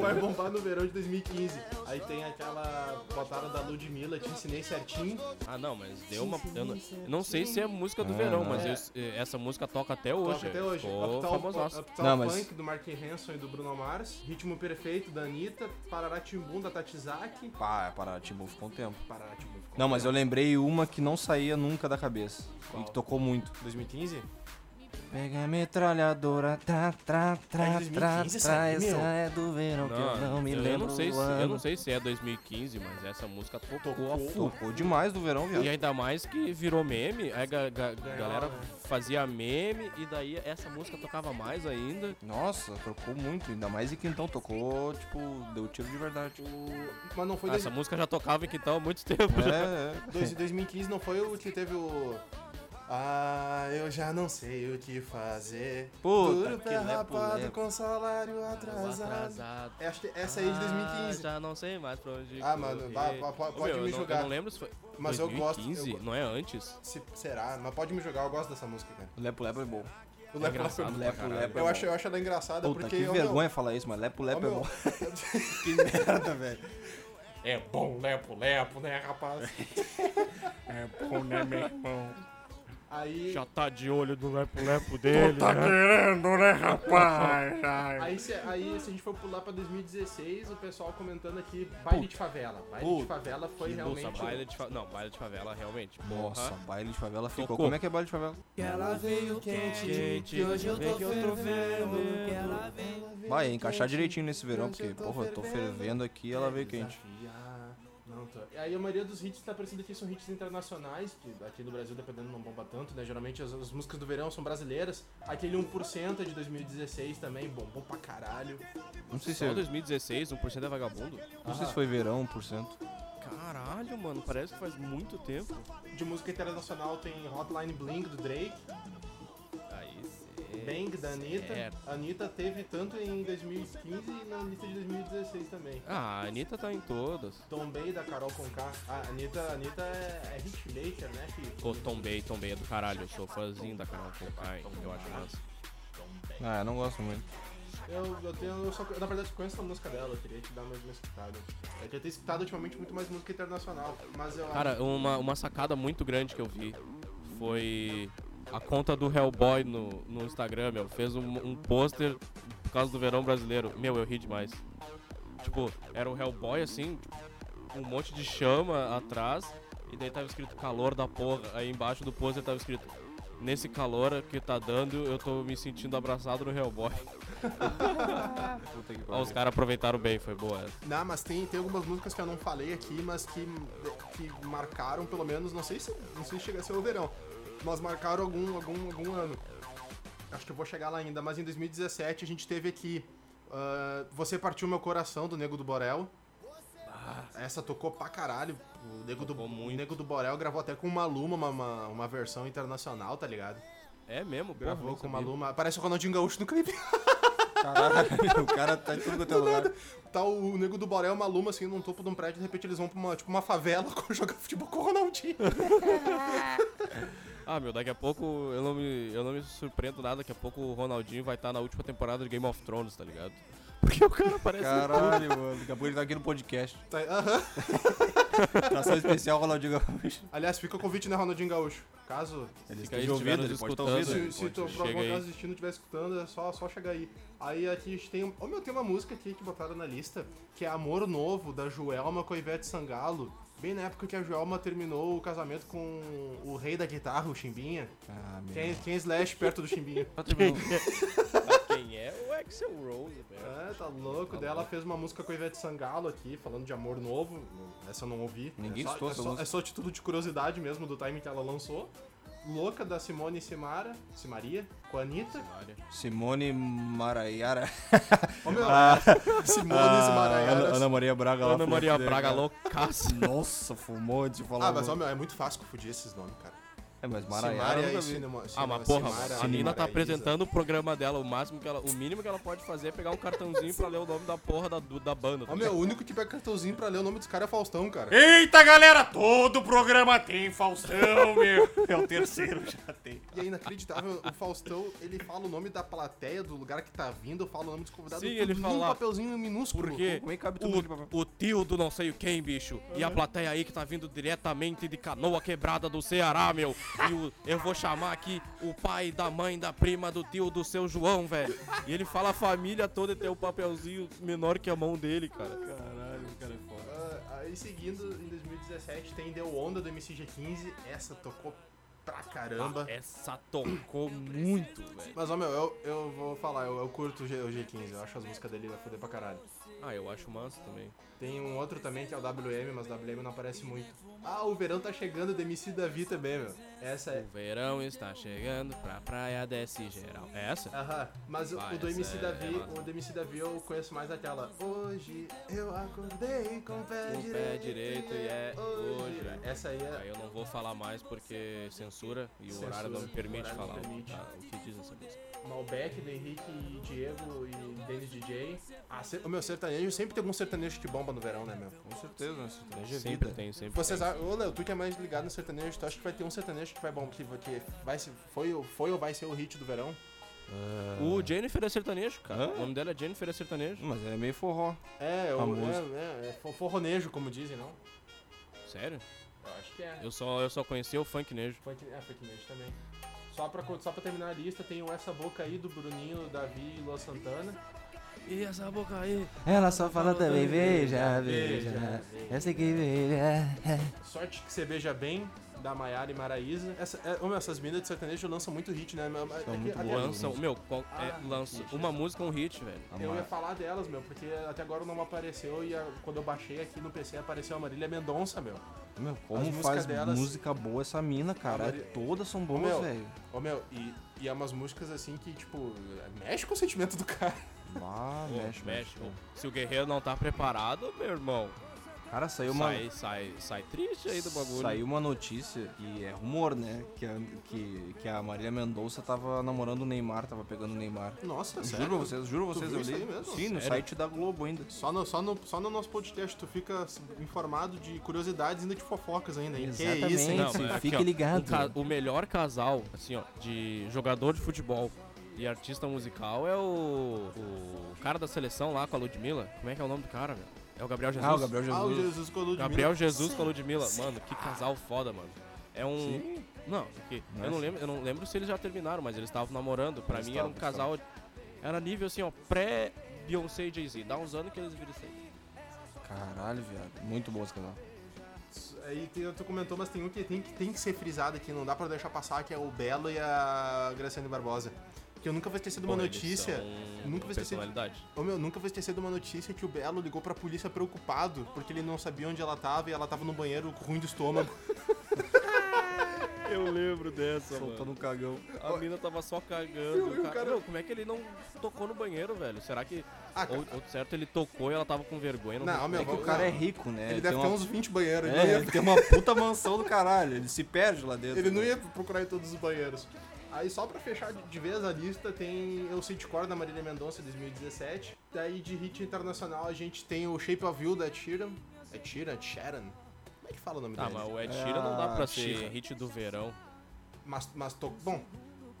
vai bombar no verão de 2015. Aí tem aquela botada da Ludmilla, te ensinei certinho. Ah, não, mas deu uma. Eu não, eu não sei se é música do verão, mas eu- eh, essa música toca até hoje. Toca até hoje. Ficou Uptown, Não, mas- Funk do Mark Hanson e do Bruno Mars. Ritmo Perfeito da Anitta. Pararatimbum da Tatizaki. Pá, parar, Timbu ficou um tempo. Pararatimbum ficou Não, mas eu lembrei uma que não saía nunca da cabeça. E que tocou muito. 2015? Pega a metralhadora, tá, tra, tra, É tra, 2015 essa tra, essa é do verão que eu não me lembro eu não sei se, eu não sei se é 2015, mas essa música tocou, a Tocou. full. Tocou demais do verão, viado. E ainda mais que virou meme, aí a ga- ga- galera né? fazia meme e daí essa música tocava mais ainda. Nossa, tocou muito. Ainda mais em Quintão. Tocou, tipo, deu tiro de verdade. Mas não foi Ah, essa música já tocava em Quintão há muito tempo. já. É, é. dois, 2015 não foi o que teve o. Ah, eu já não sei o que fazer. Puta Duro lepo, rapado com salário atrasado. Acho que essa aí é de 2015. Ah, já não sei mais pra onde. Ah, mano, correr. vá- vá- pode me eu não- julgar. Eu não lembro se foi. Mas eu gosto- 2015? eu go- Não é antes? Se- será? Mas pode me jogar, eu gosto dessa música, cara. Lepo Lepo é bom. O É Lepo engraçado Lepo, Lepo, é eu, bom. acho, eu acho ela engraçada Puta, porque. que vergonha falar isso, mas Lepo Lepo é bom. que merda, velho. É bom, lepo, lepo, né, rapaz? É bom, né, meu irmão? Aí, Já tá de olho no lepo-lepo dele. Tá né? querendo, né, rapaz? Aí, se, aí, se a gente for pular pra 2016, o pessoal comentando aqui, baile de favela. Baile de Puta, favela foi realmente. Nossa, baile de favela. Não, baile de favela, realmente. Nossa, Porra. baile de favela ficou. Tocou. Como é que é baile de favela? Que ela veio quente, Quente, que hoje eu tô que eu tô fervendo. Que ela veio Vai, é encaixar direitinho nesse verão, porque, porra, eu tô fervendo aqui ela veio quente. Desafiar. E aí a maioria dos hits tá parecendo que são hits internacionais, que aqui no Brasil, dependendo, não bomba tanto, né? Geralmente as, as músicas do verão são brasileiras. Aquele 1% é de 2016 também, bombou pra caralho. Não sei se, Só é- 2016, 1% é vagabundo? não sei se foi verão, 1%. Caralho, mano, parece que faz muito tempo. De música internacional tem Hotline Bling do Drake. Bang da Anitta. certo. A Anitta teve tanto em 2015 e na lista de 2016 também. Ah, a Anitta tá em todas. Tombei da Carol Conká. A Anitta, a Anitta é, é hitmaker, né, filho? Ô, tombei, tombei é do caralho. Eu sou fãzinho da Carol Conká, eu acho massa. Ah, eu não gosto muito. Eu, eu tenho. Eu só, na verdade, eu conheço a música dela, eu queria te dar mais uma escutada. É que eu tenho escutado ultimamente muito mais música internacional, mas eu Cara, uma, uma sacada muito grande que eu vi foi a conta do Hellboy no, no Instagram, meu. Fez um, um pôster por causa do verão brasileiro. Meu, eu ri demais. Tipo, era o Hellboy assim, um monte de chama atrás, e daí tava escrito calor da porra. Aí embaixo do pôster tava escrito. Nesse calor que tá dando, eu tô me sentindo abraçado no Hellboy. Ó, os caras aproveitaram bem, foi boa essa. Não, mas tem, tem algumas músicas que eu não falei aqui, mas que, que marcaram pelo menos, não sei se não sei se chega a ser o verão, mas marcaram algum, algum, algum ano. Acho que eu vou chegar lá ainda, mas em 2017 a gente teve aqui ah, Você Partiu Meu Coração, do Nego do Borel. Essa tocou pra caralho. O Nego, do, Tocou o muito. Nego do Borel gravou até com o Maluma uma, uma, uma versão internacional, tá ligado? É mesmo, porra, Gravou nem com o sabia. Maluma. Parece o Ronaldinho Gaúcho no clipe. Caralho, o cara tá em tudo quanto é lugar. Tá o Nego do Borel, Maluma, assim, num topo de um prédio, de repente eles vão pra uma, tipo, uma favela jogar futebol com o Ronaldinho. Ah, meu, daqui a pouco eu não me, eu não me surpreendo nada. Daqui a pouco o Ronaldinho vai estar na última temporada de Game of Thrones, tá ligado? Porque o cara parece. Caralho, mano. Daqui a pouco ele tá aqui no podcast. Tá- aham. Atração especial Ronaldinho Gaúcho. Aliás, fica o convite, né, Ronaldinho Gaúcho? Caso Ele esteja tiver ouvindo, ele pode escutando. ouvindo. Se, se tu, por algum aí. caso destino estiver escutando, é só, só chegar aí. Aí aqui a gente tem. Ô meu, tem uma música aqui que botaram na lista, que é Amor Novo, da Joelma com a Ivete Sangalo. Bem na época que a Joelma terminou o casamento com o rei da guitarra, o Chimbinha. Ah, meu. Quem, quem é Slash perto do Chimbinha? Quem Quem é o Axel Rose, velho? É, tá louco. Tá Daí ela fez uma música com a Ivete Sangalo aqui, falando de amor novo. Essa eu não ouvi. Ninguém é só, escutou é essa só, música. é só título de curiosidade mesmo do time que ela lançou. Louca da Simone Simara, Simaria, com a Anitta. Simone Maraiara. Ô meu, Ah, Simone ah, Simara. Ana, Ana Maria Braga lá. Ana Maria Braga loucaça. Nossa, fumou de falar. Ah, mas ó, meu, é muito fácil confundir esses nomes, cara. É, mas. Cinema, Ah, mas porra, a Nina tá apresentando o programa dela. O máximo que ela, o mínimo que ela pode fazer é pegar um cartãozinho pra ler o nome da porra da, do- da banda. tá Ó, meu, o único que pega cartãozinho pra ler o nome desse cara é Faustão, cara. Eita, galera, todo programa tem Faustão, meu. É o terceiro, já tem. E é inacreditável, o Faustão, ele fala o nome da plateia, do lugar que tá vindo, fala o nome dos convidados, Sim, ele fala lá. papelzinho minúsculo. Porque Como é que cabe tudo papel? o, o tio do não sei o quem, bicho. E a plateia aí que tá vindo diretamente de canoa quebrada do Ceará, meu. E o- eu vou chamar aqui o pai da mãe da prima do tio do seu João, velho. E ele fala a família toda e tem o papelzinho menor que a mão dele, cara. Caralho, o cara é foda. Ah, aí seguindo, em 2017 tem Deu Onda do MCG15, essa tocou pra caramba. Essa tocou muito, velho. Mas, ó, meu, eu, eu vou falar, eu, eu curto o, G, o G15, eu acho as músicas dele vai foder pra caralho. Ah, eu acho massa também. Tem um outro também que é o WM, mas o WM não aparece muito. Ah, o verão tá chegando do MC Davi também, meu. Essa é. O verão está chegando pra praia desce geral. É essa? Aham, mas o- Vai, o do MC Davi, é o do MC Davi eu conheço mais aquela. Hoje eu acordei com o pé Com o direito. pé direito e é hoje. Essa aí é. Aí eu não vou falar mais porque censura e o Censura, horário não me o permite não falar o- permite. tá, o que diz essa música. Malbec, do Henrique e Diego e Denis DJ. Ah, o meu sertanejo sempre tem algum sertanejo que bomba no verão, né, meu? Com certeza, né? Sertanejo é Sempre vida. tem, sempre Vocês, tem. ô Léo, tu que é mais ligado no sertanejo, tu acha que vai ter um sertanejo que vai bom, que, que vai se, foi, ou- foi ou vai ser o hit do verão? O Jennifer é sertanejo, cara. Hã? O nome dela é Jennifer é sertanejo. Mas é meio forró. É, A o, é, é, é fo- forronejo, como dizem, não? Sério? Eu acho que é. Eu só, eu só conheci o funknejo. Funk, é, funknejo também. Só pra, só pra terminar a lista, tem o Essa Boca aí do Bruninho, Davi e Lua Santana. E essa boca aí? Ela só fala também, veja, veja, veja. Eu sei que veja. Sorte que você beija bem, da Maiara e Maraísa. Essa, é, ô, meu, essas minas de sertanejo lançam muito hit, né? meu? Aqui- muito aqui- boas, Lançam, meu, qual- é, Ah, lança uma música, um hit, velho. Eu ia falar delas, meu, porque até agora não apareceu e a- quando eu baixei aqui no PC apareceu a Marília Mendonça, meu. Meu, As como músicas faz delas- música boa essa mina, cara. Todas são boas, velho. Ô, meu, e, e é umas músicas assim que, tipo, mexe com o sentimento do cara. Ah, Pô, mexe, mexe. mexe. Se o guerreiro não tá preparado, meu irmão, Cara, saiu uma, sai, sai, sai triste aí do bagulho. saiu uma notícia, e é rumor, né? Que a, que, que a Marília Mendonça tava namorando o Neymar, tava pegando o Neymar. Nossa, Juro pra vocês, juro pra vocês, eu li. mesmo? Sim, no Sério? site da Globo ainda. Só no, só, no, só no nosso podcast tu fica informado de curiosidades ainda de fofocas ainda, hein? Que Exatamente. isso, hein? Não, Fique ligado. O, o melhor casal, assim, ó, de jogador de futebol e artista musical é o, o cara da seleção lá com a Ludmilla. Como é que é o nome do cara, velho? É o Gabriel Jesus. Ah, o Gabriel Jesus. Ah, o Jesus com a Ludmilla. Gabriel Jesus com a Ludmilla. Mano, que casal foda, mano. É um. Sim. Não, porque eu não lembro, eu não lembro se eles já terminaram, mas eles estavam namorando. Pra Eles mim era um estavam, casal. Era nível assim, ó, pré Beyoncé e Jay-Z. Dá uns anos que eles viram isso aí. Caralho, viado. Muito boa esse canal. Aí tem, tu comentou, mas tem um que tem, que tem que ser frisado aqui, não dá pra deixar passar, que é o Belo e a Graciane Barbosa. Que eu nunca vou esquecer de uma eles notícia. são Nunca vou esquecer. personalidade. Ô meu, nunca vou esquecer de uma notícia que o Belo ligou pra polícia preocupado, porque ele não sabia onde ela tava e ela tava no banheiro ruim do estômago. Eu lembro dessa, Soltando um cagão. A mina tava só cagando. E o o cara, Meu, como é que ele não tocou no banheiro, velho? Será que. Ah, ou, ou certo, ele tocou e ela tava com vergonha. Não, sei meu, É que o cara não. é rico, né? ele tem deve ter uma- uns 20 banheiros. ele, É, não ia, ele tem uma puta mansão do caralho. Ele se perde lá dentro. ele não ia procurar em todos os banheiros. Aí só pra fechar de, vez a lista tem o Sitcore da Marília Mendonça 2017. Daí de hit internacional a gente tem o Shape of You da Ed Sheeran. Ed Sheeran? Ed Sheeran? Como é que fala o nome Tá, dele? mas o Ed É Sheeran não dá pra ser hit do verão. Mas, mas tô, bom,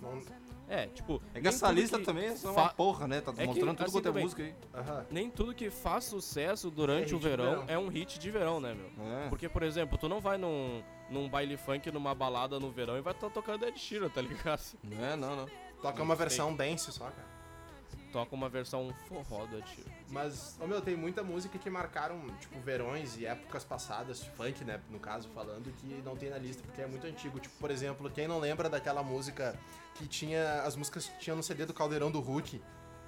Não- É, tipo. É que essa lista que também é só fa- uma porra, né? Tá que, mostrando tudo assim, quanto é música aí. Aham. Nem tudo que faz sucesso durante É o verão, verão. é um hit de verão, né, meu? É. Porque, por exemplo, tu não vai num, num baile funk, numa balada no verão e vai estar tocando Ed Sheeran, tá ligado? Não é, não, não. Toca uma versão dance só, cara. Toca uma versão forró do Ed Sheeran. Mas, ô meu, tem muita música que marcaram, tipo, verões e épocas passadas, funk, né, no caso, falando, que não tem na lista, porque é muito antigo. Tipo, por exemplo, quem não lembra daquela música que tinha. As músicas que tinha no CD do Caldeirão do Hulk.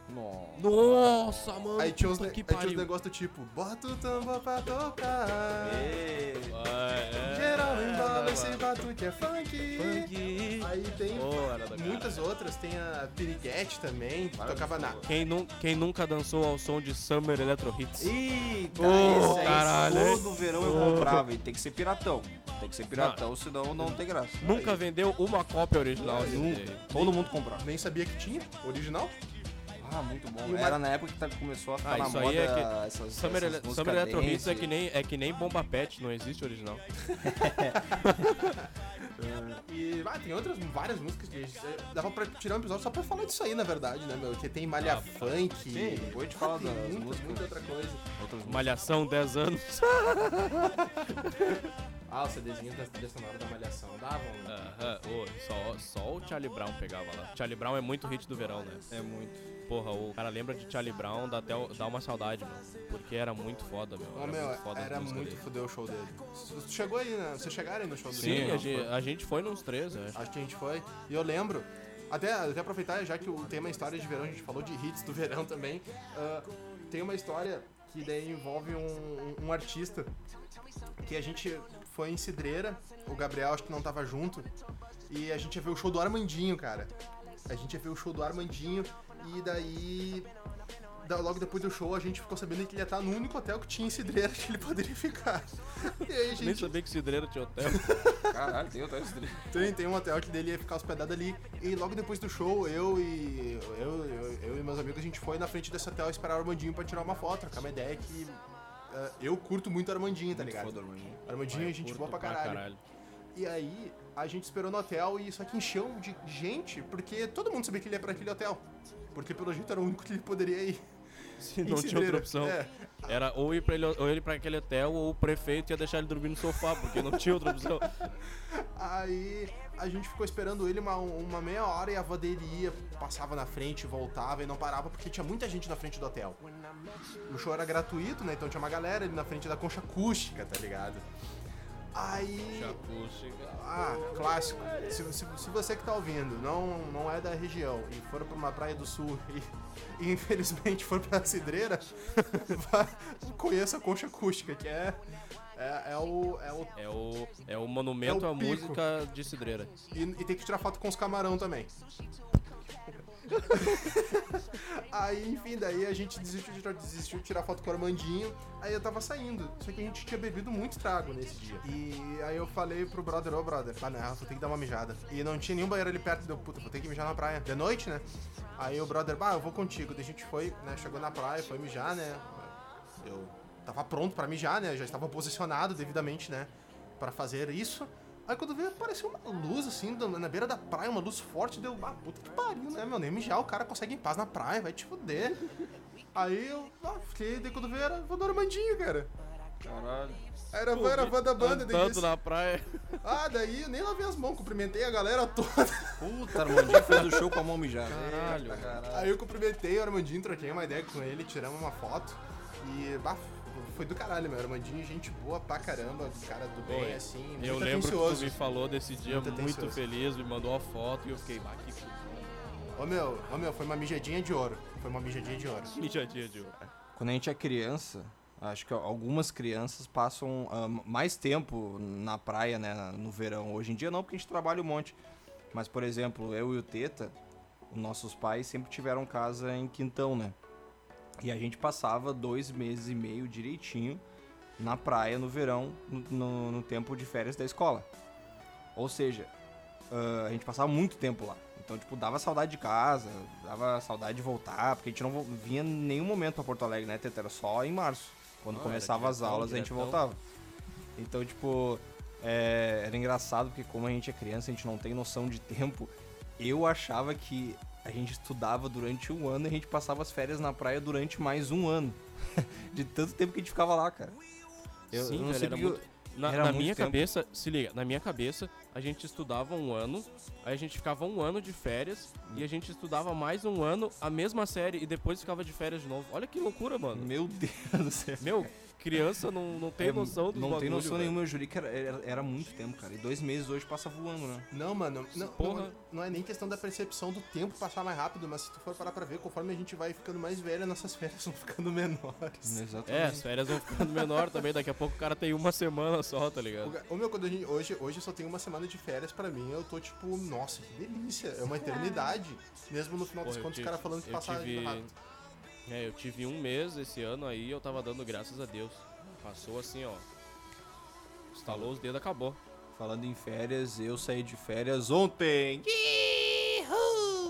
Nossa. Nossa, mano! Aí tinha uns, ne- aí tinha uns do tipo, bota o tambor pra tocar. Ei. É, É, esse batuque é funk. Funk. Aí tem muitas outras, tem a Piriguete também, que tocava na. Quem, nu quem nunca dançou ao som de Summer Electro Hits? Eita, Ô, esse aí caralho, todo verão eu comprava. E tem que ser piratão. Tem que ser piratão, senão não tem graça. Nunca vendeu uma cópia original Nunca. aí. Todo mundo comprava. Nem sabia que tinha, original. Ah, muito bom. E uma- Era na época que tá- começou a ficar Ah, na isso moda aí é que essas, Summer, essas Ele músicas Summer Electro Hits é que, nem, é que nem Bomba Pet, não existe original. E ah, tem outras, várias músicas que dava pra tirar um episódio só pra falar disso aí, na verdade, né, meu? Que tem Malha Ah, Funk. Sim, depois de falar das muita, músicas. muita outra coisa. Outras. Malhação, 10 anos. Ah, os CDzinhos da trilha sonora da Malhação davam. Aham, ô, só, só o Charlie Brown pegava lá. Charlie Brown é muito hit do verão, né? É muito. Porra, o cara lembra de Charlie Brown, dá até dá uma saudade, meu. Porque era muito foda, meu. Ó, Era meu, muito foda era muito dele. foder o show dele. Você chegou aí, né? Vocês chegaram aí no show do Sim, dele? a gente, a gente foi nos três, né? Acho que a gente foi. E eu lembro, até, até aproveitar, já que o tema é história de verão, a gente falou de hits do verão também. ah, tem uma história que daí envolve um, um- um artista que a gente foi em Cidreira, o Gabriel acho que não tava junto, e a gente ia ver o show do Armandinho, cara. A gente ia ver o show do Armandinho e daí. da- Logo depois do show a gente ficou sabendo que ele ia estar no único hotel que tinha em Cidreira que ele poderia ficar. E aí a Nem gente sabia que Cidreira tinha hotel. Caralho, tem outra história. tem, tem um hotel que dele ia ficar hospedado ali. E logo depois do show, eu e. Eu, eu, eu e meus amigos, a gente foi na frente desse hotel esperar o Armandinho pra tirar uma foto, trocar uma ideia que. eh, eu curto muito o Armandinho, tá ligado? Foda, Armandinho. Armandinho é gente boa pra caralho. E aí, a gente esperou no hotel e só que encheu de gente, porque todo mundo sabia que ele ia pra aquele hotel. Porque pelo jeito era o único que ele poderia ir. Se não tinha outra opção. É. Era ou ir, pra ele, ou ele pra aquele hotel, ou o prefeito ia deixar ele dormir no sofá, porque não tinha outra opção. Aí a gente ficou esperando ele uma, uma meia hora e a avó dele ia, passava na frente, voltava e não parava porque tinha muita gente na frente do hotel. O show era gratuito, né? Então tinha uma galera ali na frente da concha acústica, tá ligado? Aí. Ah, clássico. Se, se, se você que tá ouvindo não, não é da região e for pra uma praia do sul e, e infelizmente for pra Cidreira, conheça a concha acústica, que é, é, é o, é o É o, é o monumento É o à música de Cidreira. E, e tem que tirar foto com os camarão também. aí, enfim, daí a gente desistiu de, desistiu de tirar foto com o Armandinho. Aí eu tava saindo. Só que a gente tinha bebido muito trago nesse dia. E aí eu falei pro brother, ô brother, ah, não, vou ter que dar uma mijada. E não tinha nenhum banheiro ali perto, deu, puta, vou ter que mijar na praia. De noite, né? Aí o brother, bah, eu vou contigo. Daí a gente foi, né? Chegou na praia, foi mijar, né? Eu tava pronto pra mijar, né? Já estava posicionado devidamente, né? Pra fazer isso. Aí quando veio, apareceu uma luz assim, na beira da praia, uma luz forte, deu, ah, puta que pariu, né, meu? Nem mijar, o cara consegue em paz na praia, vai te fuder. Aí eu, ah, fiquei, daí quando veio era a do Armandinho, cara. Caralho. Era, era a van da banda, daí disse, na praia. ah, daí eu nem lavei as mãos, cumprimentei a galera toda. Puta, Armandinho fez o show com a mão mijada. Caralho. Caralho. Aí eu cumprimentei o Armandinho, troquei uma ideia com ele, tiramos uma foto. E, bah, foi do caralho, meu. Armandinho, gente boa pra caramba, cara do bem, Oi. assim, muito Eu lembro que tu atencioso. me falou desse dia Muito muito, atencioso. feliz, me mandou uma foto e eu fiquei, que. Ô meu, ô meu, foi uma mijadinha de ouro. Foi uma mijadinha de ouro. mijadinha de ouro. Quando a gente é criança, acho que algumas crianças passam ah, mais tempo na praia, né, no verão. Hoje em dia não, porque a gente trabalha um monte. Mas, por exemplo, eu e o Teta, os nossos pais sempre tiveram casa em Quintão, né? E a gente passava dois meses e meio direitinho na praia no verão, no, no- tempo de férias da escola. Ou seja, ah, a gente passava muito tempo lá. Então, tipo, dava saudade de casa, dava saudade de voltar, porque a gente não vinha em nenhum momento pra Porto Alegre, né, Teta? Era só em março. Quando Não, era começava as diretão, aulas, a gente voltava. Então, tipo, é, era engraçado porque como a gente é criança, a gente não tem noção de tempo. Eu achava que a gente estudava durante um ano e a gente passava as férias na praia durante mais um ano. De tanto tempo que a gente ficava lá, cara. Eu, Sim, eu não velho, sei era porque eu- muito- Na, era na muito minha tempo. cabeça, se liga, na minha cabeça, a gente estudava um ano, aí a gente ficava um ano de férias, e a gente estudava mais um ano a mesma série e depois ficava de férias de novo. Olha que loucura, mano. Meu Deus do céu. Meu, criança não, não tem É, noção dos Não tem bagulho, noção velho. nenhuma, eu jurei que era, era, era muito tempo, cara. E dois meses hoje passa voando, né? Não, mano, não, Porra. não, não é nem questão da percepção do tempo passar mais rápido, mas se tu for parar pra ver, conforme a gente vai ficando mais velho, nossas férias vão ficando menores. Exatamente. É, as férias vão ficando menor também, daqui a pouco o cara tem uma semana só, tá ligado? O meu, quando a gente, hoje, hoje eu só tenho uma semana de férias pra mim, eu tô tipo, nossa, que delícia, é uma eternidade. Mesmo no final Porra, dos contos, os tive- caras falando que eu passaram tive- rápido. É, eu tive um mês esse ano aí eu tava dando graças a Deus. Passou assim, ó. Estalou os dedos, acabou. Falando em férias, eu saí de férias ontem.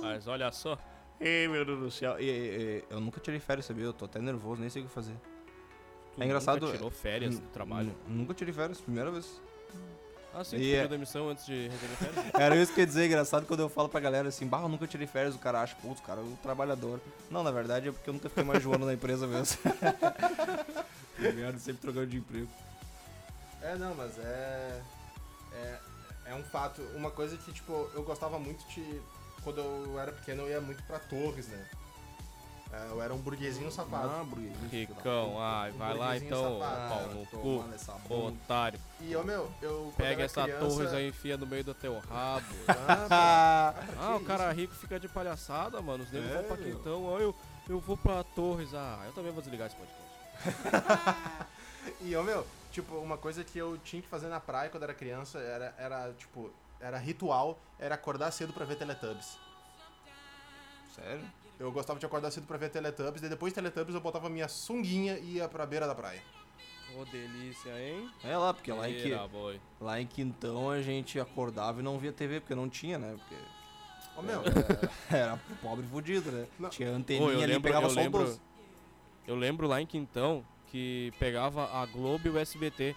Mas olha só. Ei, meu Deus do céu. E, e, e, eu nunca tirei férias, sabia? Eu tô até nervoso, nem sei o que fazer. tu É engraçado, Nunca tirou férias do trabalho. Nunca tirei férias, primeira vez. Ah, sim, E é- pediu demissão antes de receber férias? Era isso que eu ia dizer, engraçado quando eu falo pra galera assim, bah, eu nunca tirei férias, o cara acha, putz, cara, o trabalhador. Não, na verdade é porque eu nunca fiquei mais um ano na empresa mesmo. Obrigado, sempre trocando de emprego. É, não, mas é, é. É um fato. Uma coisa que, tipo, eu gostava muito de. Quando eu era pequeno, eu ia muito pra Torres, né? É, eu era um burguesinho safado. Ah, burguesinho. Ricão, ai, vai lá então, pau no cu, ô, otário. E, ô, meu, eu. Pega essa criança- torres aí e enfia no meio do teu rabo. Ah, pô. Ah, o cara rico fica de palhaçada, mano. Os negros É, vão pra meu. quentão. Ah, eu, eu vou pra Torres. Ah, eu também vou desligar esse podcast. E, ô, meu, tipo, uma coisa que eu tinha que fazer na praia quando era criança era, era tipo, era ritual, era acordar cedo pra ver Teletubbies. Sério? Eu gostava de acordar cedo pra ver Teletubbies, e depois de Teletubbies eu botava minha sunguinha e ia pra beira da praia. Ô, delícia, hein? É lá, porque lá em, que, lá em Quintão a gente acordava e não via TV, porque não tinha, né? Porque Ô, meu, era pobre fudido, né? Não. Tinha anteninha eu ali e lembro, pegava eu só o lembro, 12. eu lembro lá em Quintão que pegava a Globo e o SBT.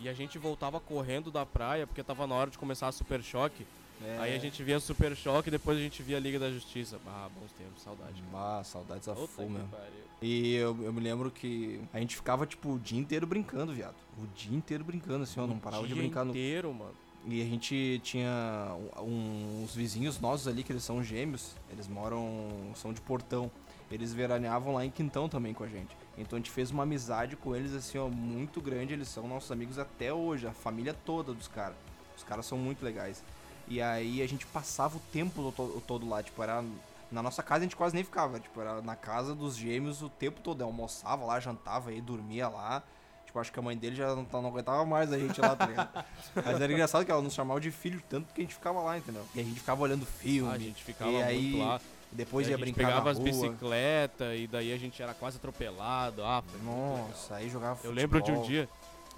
E a gente voltava correndo da praia porque tava na hora de começar a Super Choque. É. Aí a gente via Super Choque e depois a gente via a Liga da Justiça. Ah, bons tempos, saudade. Ah, saudades a full mesmo. pariu. E eu, eu me lembro que a gente ficava, tipo, o dia inteiro brincando, viado. O dia inteiro brincando, assim, ó, não parava de Dia brincar no. inteiro, mano. E a gente tinha um- uns vizinhos nossos ali, que eles são gêmeos, eles moram. são de portão. Eles veraneavam lá em Quintão também com a gente. Então a gente fez uma amizade com eles, assim, ó, muito grande. Eles são nossos amigos até hoje, a família toda dos caras. Os caras são muito legais. E aí a gente passava o tempo to- todo lá, tipo, era. Na nossa casa a gente quase nem ficava, tipo, era na casa dos gêmeos o tempo todo. Eu almoçava lá, jantava aí, dormia lá. Tipo, acho que a mãe dele já não, tá- não aguentava mais a gente lá, tá ligado? Mas era engraçado que ela nos chamava de filho, tanto que a gente ficava lá, entendeu? E a gente ficava olhando filme. Ah, a gente ficava e aí, muito lá. Depois a ia gente brincar pegava as bicicletas e daí a gente era quase atropelado. Ah. Nossa, aí jogava Eu lembro de um futebol. dia,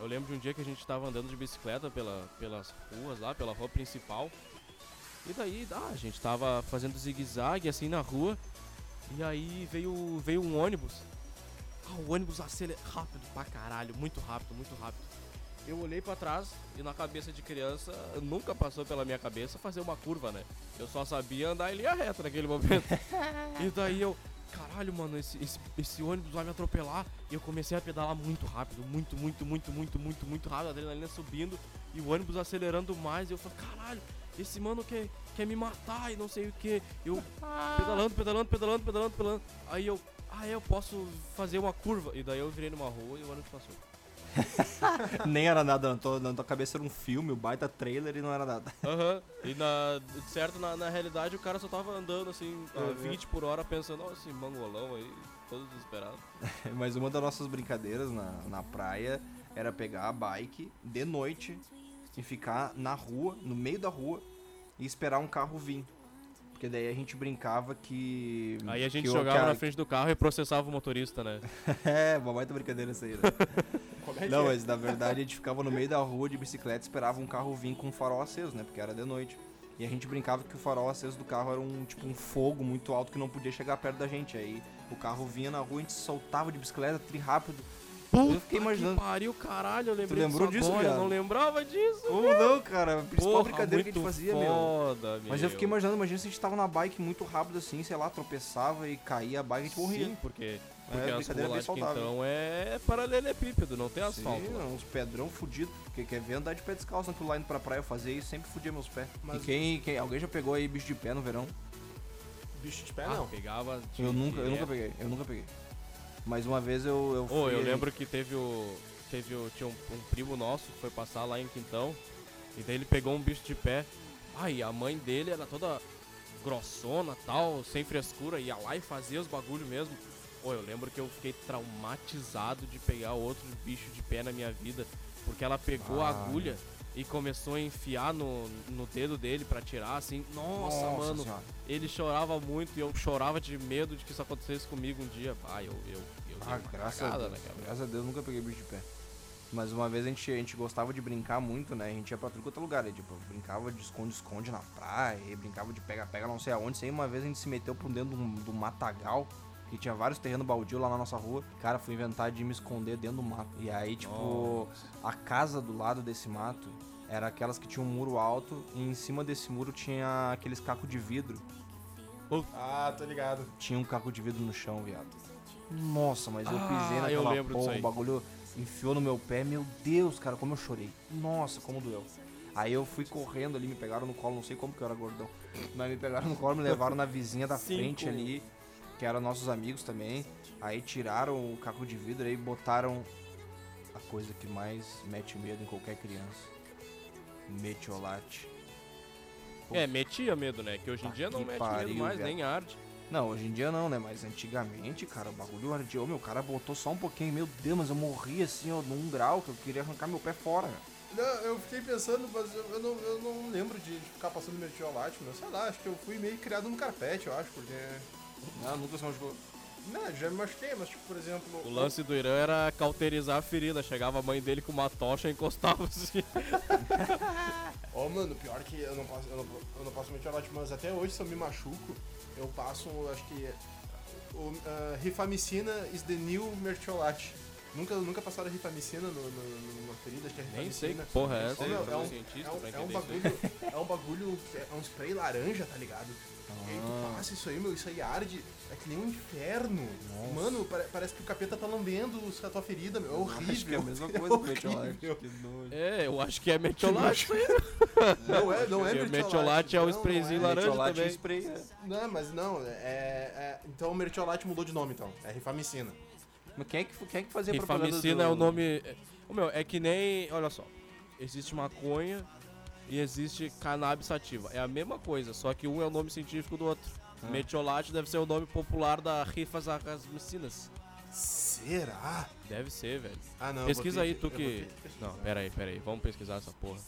eu lembro de um dia que a gente tava andando de bicicleta pela, pelas ruas lá, pela rua principal. E daí, ah, a gente tava fazendo zigue-zague assim na rua. E aí veio, veio um ônibus. Ah, o ônibus acelera rápido pra caralho, muito rápido, muito rápido. Eu olhei pra trás e na cabeça de criança nunca passou pela minha cabeça fazer uma curva, né? Eu só sabia andar em linha reta naquele momento. e daí eu, caralho, mano, esse, esse, esse ônibus vai me atropelar. E eu comecei a pedalar muito rápido, muito, muito, muito, muito, muito, muito rápido, a adrenalina subindo e o ônibus acelerando mais. E eu falei, caralho, esse mano quer, quer me matar e não sei o que. Eu pedalando, pedalando, pedalando, pedalando, pedalando. Aí eu, ah, é, eu posso fazer uma curva. E daí eu virei numa rua e o ônibus passou. Nem era nada, na tua, na tua cabeça era um filme, o baita trailer e não era nada. Aham. E na, certo, na, na realidade o cara só tava andando assim, a 20 por hora, pensando, ó, esse mangolão aí, todo desesperado. Mas uma das nossas brincadeiras na, na praia era pegar a bike de noite e ficar na rua, no meio da rua, e esperar um carro vir. Porque daí a gente brincava que. Aí a gente jogava que na frente do carro e processava o motorista, né? É, uma baita brincadeira essa aí, né? é Não, é? mas na verdade a gente ficava no meio da rua de bicicleta e esperava um carro vir com o farol aceso, né? Porque era de noite. E a gente brincava que o farol aceso do carro era um tipo um fogo muito alto que não podia chegar perto da gente. Aí o carro vinha na rua, a gente soltava de bicicleta, tri rápido. Eu fiquei Que imaginando. pariu, caralho, eu lembrei lembrou disso disso, agora, eu viado? não lembrava disso. Ou não, cara. A principal Porra, brincadeira que a gente fazia, meu. foda, meu. Mas eu fiquei imaginando, imagina se a gente tava na bike muito rápido assim, sei lá, tropeçava e caía a bike e a gente morria. Sim, porque, porque a as brincadeira é. Quintão é paralelepípedo, não tem asfalto. Sim, uns pedrão fudido. Porque quer ver andar de pé descalço naquilo lá indo pra praia fazer isso, sempre fudia meus pés. Mas- E quem, quem. Alguém já pegou aí bicho de pé no verão? Bicho de pé, Ah, não. pegava. de- Eu nunca, eu nunca peguei, eu nunca peguei. Mas uma vez eu. eu fui eu aí- lembro que teve o. Teve o. Tinha um, um primo nosso que foi passar lá em Quintão. E daí ele pegou um bicho de pé. Ai, a mãe dele era toda grossona tal, sem frescura, ia lá e fazia os bagulho mesmo. Ô, eu lembro que eu fiquei traumatizado de pegar outro bicho de pé na minha vida. Porque ela pegou a Ah. agulha e começou a enfiar no, no dedo dele pra tirar, assim. Nossa, mano. Senhora. Ele chorava muito e eu chorava de medo de que isso acontecesse comigo um dia. Ah, eu, eu, eu Ah, graças cagada, a Deus. né? Graças a Deus nunca peguei bicho de pé. Mas uma vez a gente, a gente gostava de brincar muito, né? A gente ia pra tudo quanto é lugar. né? Tipo, brincava de esconde-esconde na praia, brincava de pega-pega não sei aonde. Sei uma vez a gente se meteu por dentro de de um matagal, que tinha vários terrenos baldios lá na nossa rua. Cara, fui inventar de me esconder dentro do mato. E aí, tipo, a casa do lado desse mato era aquelas que tinham um muro alto, e em cima desse muro tinha aqueles cacos de vidro. Ah, tô ligado. Tinha um caco de vidro no chão, viado. Nossa, mas eu Ah, pisei eu naquela disso porra, o bagulho enfiou no meu pé. Meu Deus, cara, como eu chorei. Nossa, como doeu. Aí eu fui correndo ali, me pegaram no colo, não sei como que eu era gordão. Mas me pegaram no colo, me levaram na vizinha da Cinco. frente ali, que eram nossos amigos também. Aí tiraram o caco de vidro aí botaram a coisa que mais mete medo em qualquer criança. Metiolate. É, metia medo, né? Que hoje em Tá dia não mete pariu, medo mais, velho. nem arde. Não, hoje em dia não, né? Mas antigamente, cara, o bagulho ardia. Meu cara botou só um pouquinho. Meu Deus, mas eu morri assim, ó, num grau que eu queria arrancar meu pé fora. Não, eu fiquei pensando, mas eu, eu não, eu não lembro de, de ficar passando metiolate, meu. Sei lá, acho que eu fui meio criado no carpete, eu acho, porque. Ah, nunca se machucou. Não, já me machuquei, mas tipo, por exemplo. O lance do Irã era cauterizar a ferida. Chegava a mãe dele com uma tocha e encostava assim. Ó, mano, pior que eu não passo, eu não, eu não passo metiolate, mas até hoje se eu me machuco, eu passo, acho que. O, uh, rifamicina is the new mertiolate. Nunca, nunca passaram rifamicina no, no, numa ferida, acho que é Nem sei que porra é essa. É sou um, cientista é um, é um bagulho, é um bagulho, é um spray laranja, tá ligado? E aí tu passa isso aí, meu, isso aí arde, é que nem um inferno. Mano, pare- parece que o capeta tá lambendo a tua ferida, meu, é horrível. Acho que é a mesma É coisa que metiolate. horrível. Que nojo. É, eu acho que é metiolate. Não é, não é Porque mertiolate. metiolate é o não, sprayzinho é. laranja Metiolate também. e spray, é. Não, mas não, é, é- Então o mertiolate mudou de nome, então. É rifamicina. Mas quem é que, quem é que fazia propaganda Rifamicina do- é o nome. é- Ô, meu, é que nem. Olha só. Existe maconha e existe cannabis sativa. É a mesma coisa, só que um é o nome científico do outro. Ah. Metiolate deve ser o nome popular da rifamicinas. Será? Deve ser, velho. Ah, não. Pesquisa aí, tu que. Não, pera aí, pera aí. Vamos pesquisar essa porra.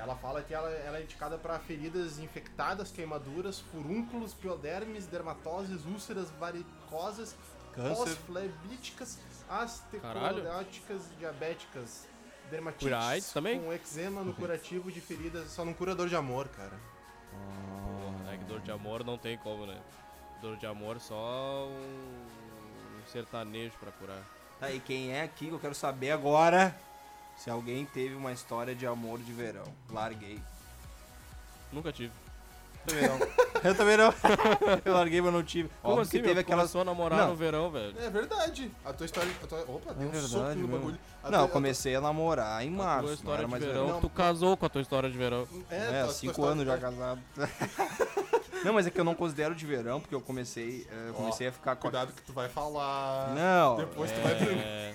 Ela fala que ela, ela é indicada para feridas infectadas, queimaduras, furúnculos, piodermes, dermatoses, úlceras varicosas. Pós-flebíticas, astecleróticas, diabéticas, dermatites Cura AIDS também? com eczema no curativo de feridas, só não cura dor de amor, cara. Porra, é que dor de amor não tem como, né? Dor de amor só um, um sertanejo pra curar. Tá, e quem é aqui que eu quero saber agora se alguém teve uma história de amor de verão. Larguei. Nunca tive. Também não. eu também não. eu larguei, mas não tive. Como Óbvio assim, que teve Tu aquelas. começou a namorar Não. no verão, velho. É verdade. A tua história. A tua, opa, deu um verdade soco no bagulho. A Não, tua- eu comecei a namorar em A março. tua não história era de mais verão, verão. tu casou com a tua história de verão. É, É, tua- tua cinco anos já casado. não, mas é que eu não considero de verão, porque eu comecei, eh, eu comecei a ficar com a... Cuidado que tu vai falar. Não, Depois tu vai pro. É,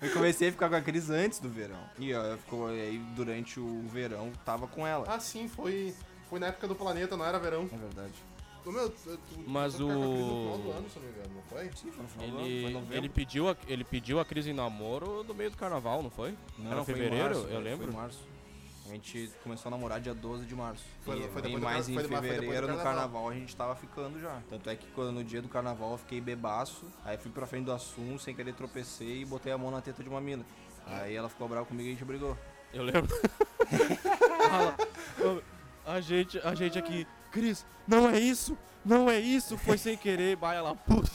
eu comecei a ficar com a Cris antes do verão. E ó, ficou aí durante o verão, tava com ela. Ah, sim, foi. Foi na época do planeta, não era verão. É verdade. Ô, Meu, tu, tu, Mas tu o- No final do ano, se eu não me engano, não foi? Sim, foi no final do ano, foi ele, ele, pediu a, ele pediu a crise em namoro no meio do carnaval, não foi? Não, Era foi em fevereiro, março, eu lembro. Foi em março. A gente começou a namorar dia 12 de março. Foi- e, foi e depois do mais car- em foi- foi depois do fevereiro, no carnaval. carnaval, a gente tava ficando já. Tanto é que quando, no dia do carnaval eu fiquei bebaço, aí fui pra frente do assunto, sem querer tropecei e botei a mão na teta de uma mina. Aí ela ficou brava comigo e a gente brigou. Eu lembro. Fala, "Ô, a gente, a gente aqui Cris, não é isso, não é isso, foi sem querer, vai ela, puta.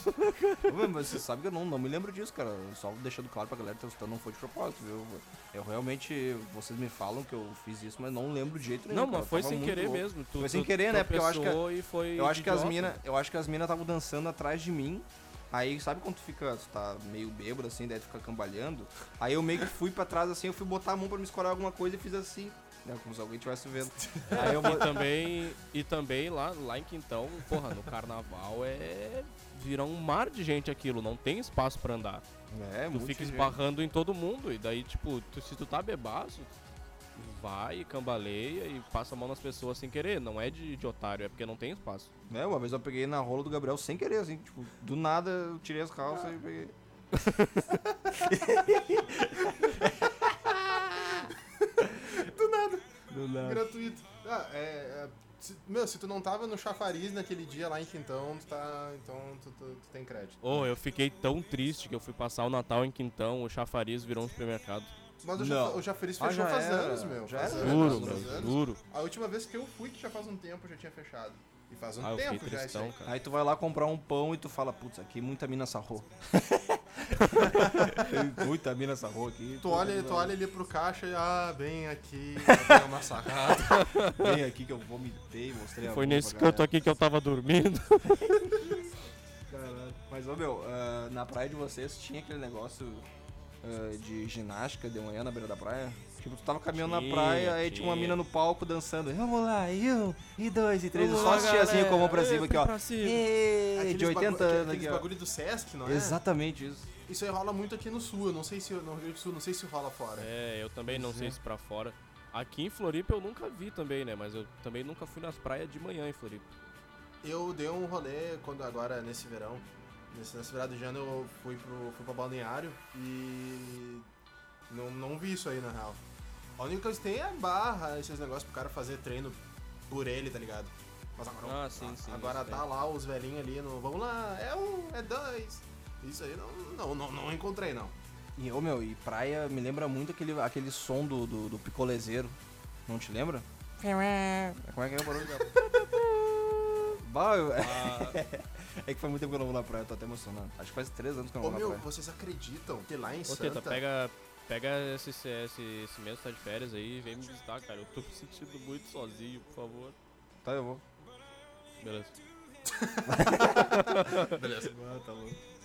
Mas você sabe que eu não, não me lembro disso, cara. Só deixando claro pra galera que tá escutando, não foi de propósito, viu? Eu realmente, vocês me falam que eu fiz isso, mas não lembro de jeito nenhum. Não, cara. mas foi sem querer louco. mesmo. Tu, Foi sem tu querer, né? Porque eu acho que- e Eu acho que as idiota. mina, eu acho que as minas estavam dançando atrás de mim. Aí, sabe quando tu fica, tu tá meio bêbado assim, daí tu fica cambalhando? Aí eu meio que fui pra trás assim, eu fui botar a mão pra me escorar alguma coisa e fiz assim, né, como se alguém estivesse vendo. Aí eu E também, e também lá, lá em Quintão, porra, no carnaval é. Vira um mar de gente aquilo, não tem espaço pra andar. é, Tu fica gente. esbarrando em todo mundo. E daí, tipo, tu- se tu tá bebaço, vai e cambaleia e passa a mão nas pessoas sem querer. Não é de, de otário, é porque não tem espaço. É, uma vez eu peguei na rola do Gabriel sem querer, assim, tipo, do nada eu tirei as calças e peguei. Do nada. Do nada. Gratuito. Ah, é, é, se- meu, se tu não tava no chafariz naquele dia lá em Quintão, tu tá. Então tu, tu- tu tem crédito. Oh, eu fiquei tão triste que eu fui passar o Natal em Quintão, o chafariz virou um supermercado. Mas o, Não. Chafariz Ah, fechou já faz era. anos, meu. Já faz era? anos, Juro, faz meu, anos. juro. A última vez que eu fui, que já faz um tempo, já tinha fechado. E faz um Ah, tempo já isso tristão, aí. cara. Aí tu vai lá comprar um pão e tu fala, putz, aqui muita mina sarrou. Tem muita mina sarrou aqui. Tu olha, tu olha ali pro caixa e, ah, bem aqui, ter uma sacada. Vem aqui que eu vomitei, mostrei a Foi nesse canto aqui que eu tava dormindo. Caralho. Mas, ô meu, ah, na praia de vocês tinha aquele negócio ah, de ginástica de manhã na beira da praia? Tipo, tu tava caminhando na Tinha, praia, aí tinha uma mina no palco dançando. Vamos lá, e um, e dois, e três. Vamos só lá, as tiazinhas com a mão pra cima aqui, ó. pra cima. De 80 bagu- anos Aqueles bagulho do Sesc, não é? Exatamente isso. Isso aí rola muito aqui no sul, eu não sei se no Rio Grande do Sul, não sei se rola fora. É, eu também não sei é. se pra fora. Aqui em Floripa eu nunca vi também, né? Mas eu também nunca fui nas praias de manhã em Floripa. Eu dei um rolê quando agora nesse verão, nesse, nesse virada de ano eu fui pro fui pra balneário e não, não vi isso aí na real. A única coisa que tem é barra, esses negócios pro cara fazer treino por ele, tá ligado? Mas agora, Ah, sim, sim, agora tá lá os velhinhos ali no. Vamos lá, é um, é dois. Isso aí não, não, não, não encontrei não. E, ô meu, e praia me lembra muito aquele, aquele som do, do, do picolezeiro. Não te lembra? Como é que é o barulho? Bah, eu- é que faz muito tempo que eu não vou na praia, eu tô até emocionado. Acho que faz três anos que eu não Ô vou na meu, praia. vocês acreditam que lá em Ô, Santa... Teta, pega, pega esse, esse, esse mês que tá de férias aí e vem me visitar, cara. Eu tô me sentindo muito sozinho, por favor. Tá, eu vou. Beleza. Beleza.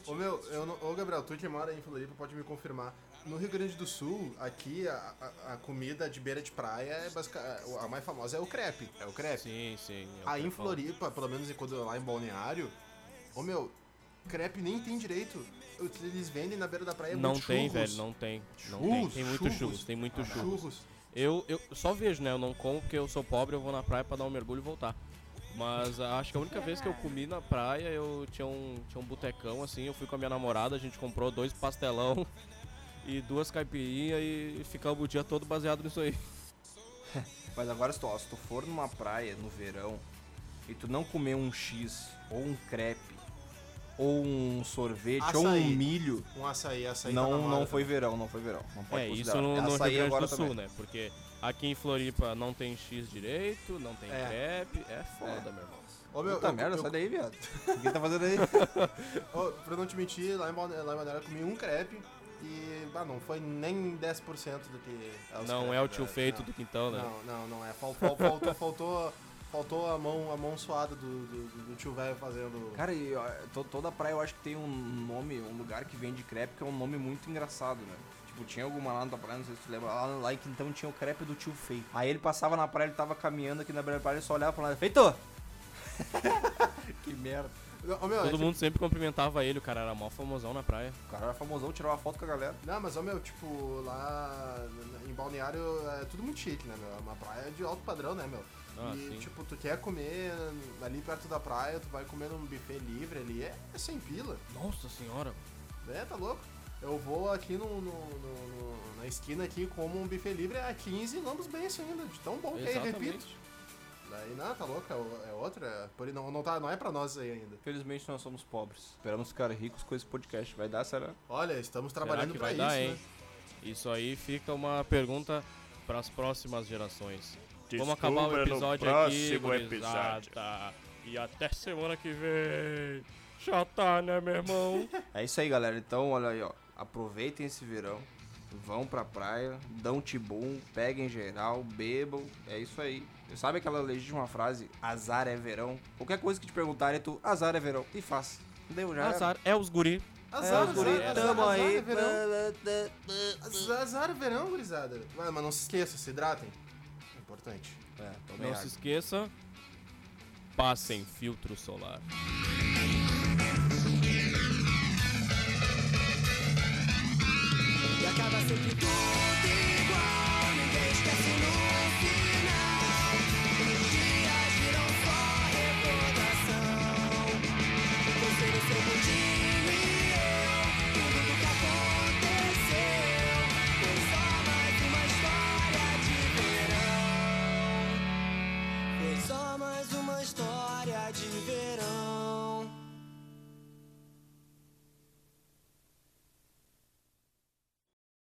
Ô meu, eu não- ô Gabriel, tu que mora em Floripa pode me confirmar. No Rio Grande do Sul, aqui a, a- a comida de beira de praia é basicamente. A mais famosa é o crepe. É o crepe. Sim, sim. é Aí em. Floripa, pelo menos quando eu lá em Balneário, ô meu, crepe nem tem direito. Eles vendem na beira da praia Não muito tem, churros. velho, não tem. Não Churros, tem. Tem muito churros. churros, tem muito churros. Churros. Eu, eu só vejo, né? Eu não como porque eu sou pobre, eu vou na praia pra dar um mergulho e voltar. Mas ah, acho que a única vez que eu comi na praia, eu tinha um, tinha um botecão assim, eu fui com a minha namorada, a gente comprou dois pastelão e duas caipirinhas e ficamos o dia todo baseado nisso aí. Mas agora, se tu, ó, se tu for numa praia no verão e tu não comer um X, ou um crepe, ou um sorvete, ou um Açaí. milho, Um açaí, açaí tá não, na não foi verão, não foi verão. Não pode é, isso no, no Rio Açaí Grande agora do Sul, também. né? Porque aqui em Floripa não tem X direito, não tem É. crepe, é foda, meu irmão. Ô, meu, Puta eu- merda, eu- sai daí, viado. O que tá fazendo aí? Ô, pra não te mentir, lá em lá em Balneário eu comi um crepe e, ah, não foi nem 10% do que é Não crepes, é o tio velho. feito Não. do quintão, né? Não, não, não é. Fal- fal- Faltou, faltou, faltou a mão, a mão suada do, do, do tio velho fazendo. Cara, e, ó, to- toda praia eu acho que tem um nome, um lugar que vende crepe que é um nome muito engraçado, né? Tipo, tinha alguma lá na praia, não sei se tu lembra, lá, lá em Quintão tinha o crepe do tio feito. Aí ele passava na praia, ele tava caminhando aqui na beira da praia, ele só olhava pra lá, feito! que merda. Ô, meu, é Todo que- mundo sempre cumprimentava ele, o cara era mó famosão na praia. O cara era famosão, tirava foto com a galera. Não, mas, ô, meu, tipo, lá em Balneário é tudo muito chique, né, meu? É uma praia de alto padrão, né, meu? Ah, e, sim. tipo, tu quer comer ali perto da praia, tu vai comer num buffet livre ali, é, é sem pila. Nossa senhora. É, tá louco? Eu vou aqui no, no- no- no- na esquina aqui como um buffet livre a 15 e lambos bem assim ainda, de tão bom que é, repito. Daí não, tá louco, é, é outra. é- Por, não, não, tá, não é pra nós isso aí ainda. Infelizmente nós somos pobres. Esperamos ficar ricos com esse podcast. Vai dar, será? Olha, estamos trabalhando pra vai isso, dar, né? hein? Isso aí fica uma pergunta para as próximas gerações. Vamos acabar o Descubra no episódio aqui, próximo episódio. gurizada. E até semana que vem. Já tá, né, meu irmão? É isso aí, galera. Então, olha aí, ó. Aproveitem esse verão. Vão pra praia, dão tibum, peguem geral, bebam. É isso aí. Sabe aquela legítima frase, azar é verão? Qualquer coisa que te perguntarem, tu, azar é verão. E faz. Deu já. era. Azar é os guri. Azar, É, os guri, azar, tamo azar, aí. é verão. Azar, azar é verão, gurizada. Mas, mas não se esqueça, se hidratem. Importante. É, Não água. se esqueça, passem filtro solar. E acaba sempre tudo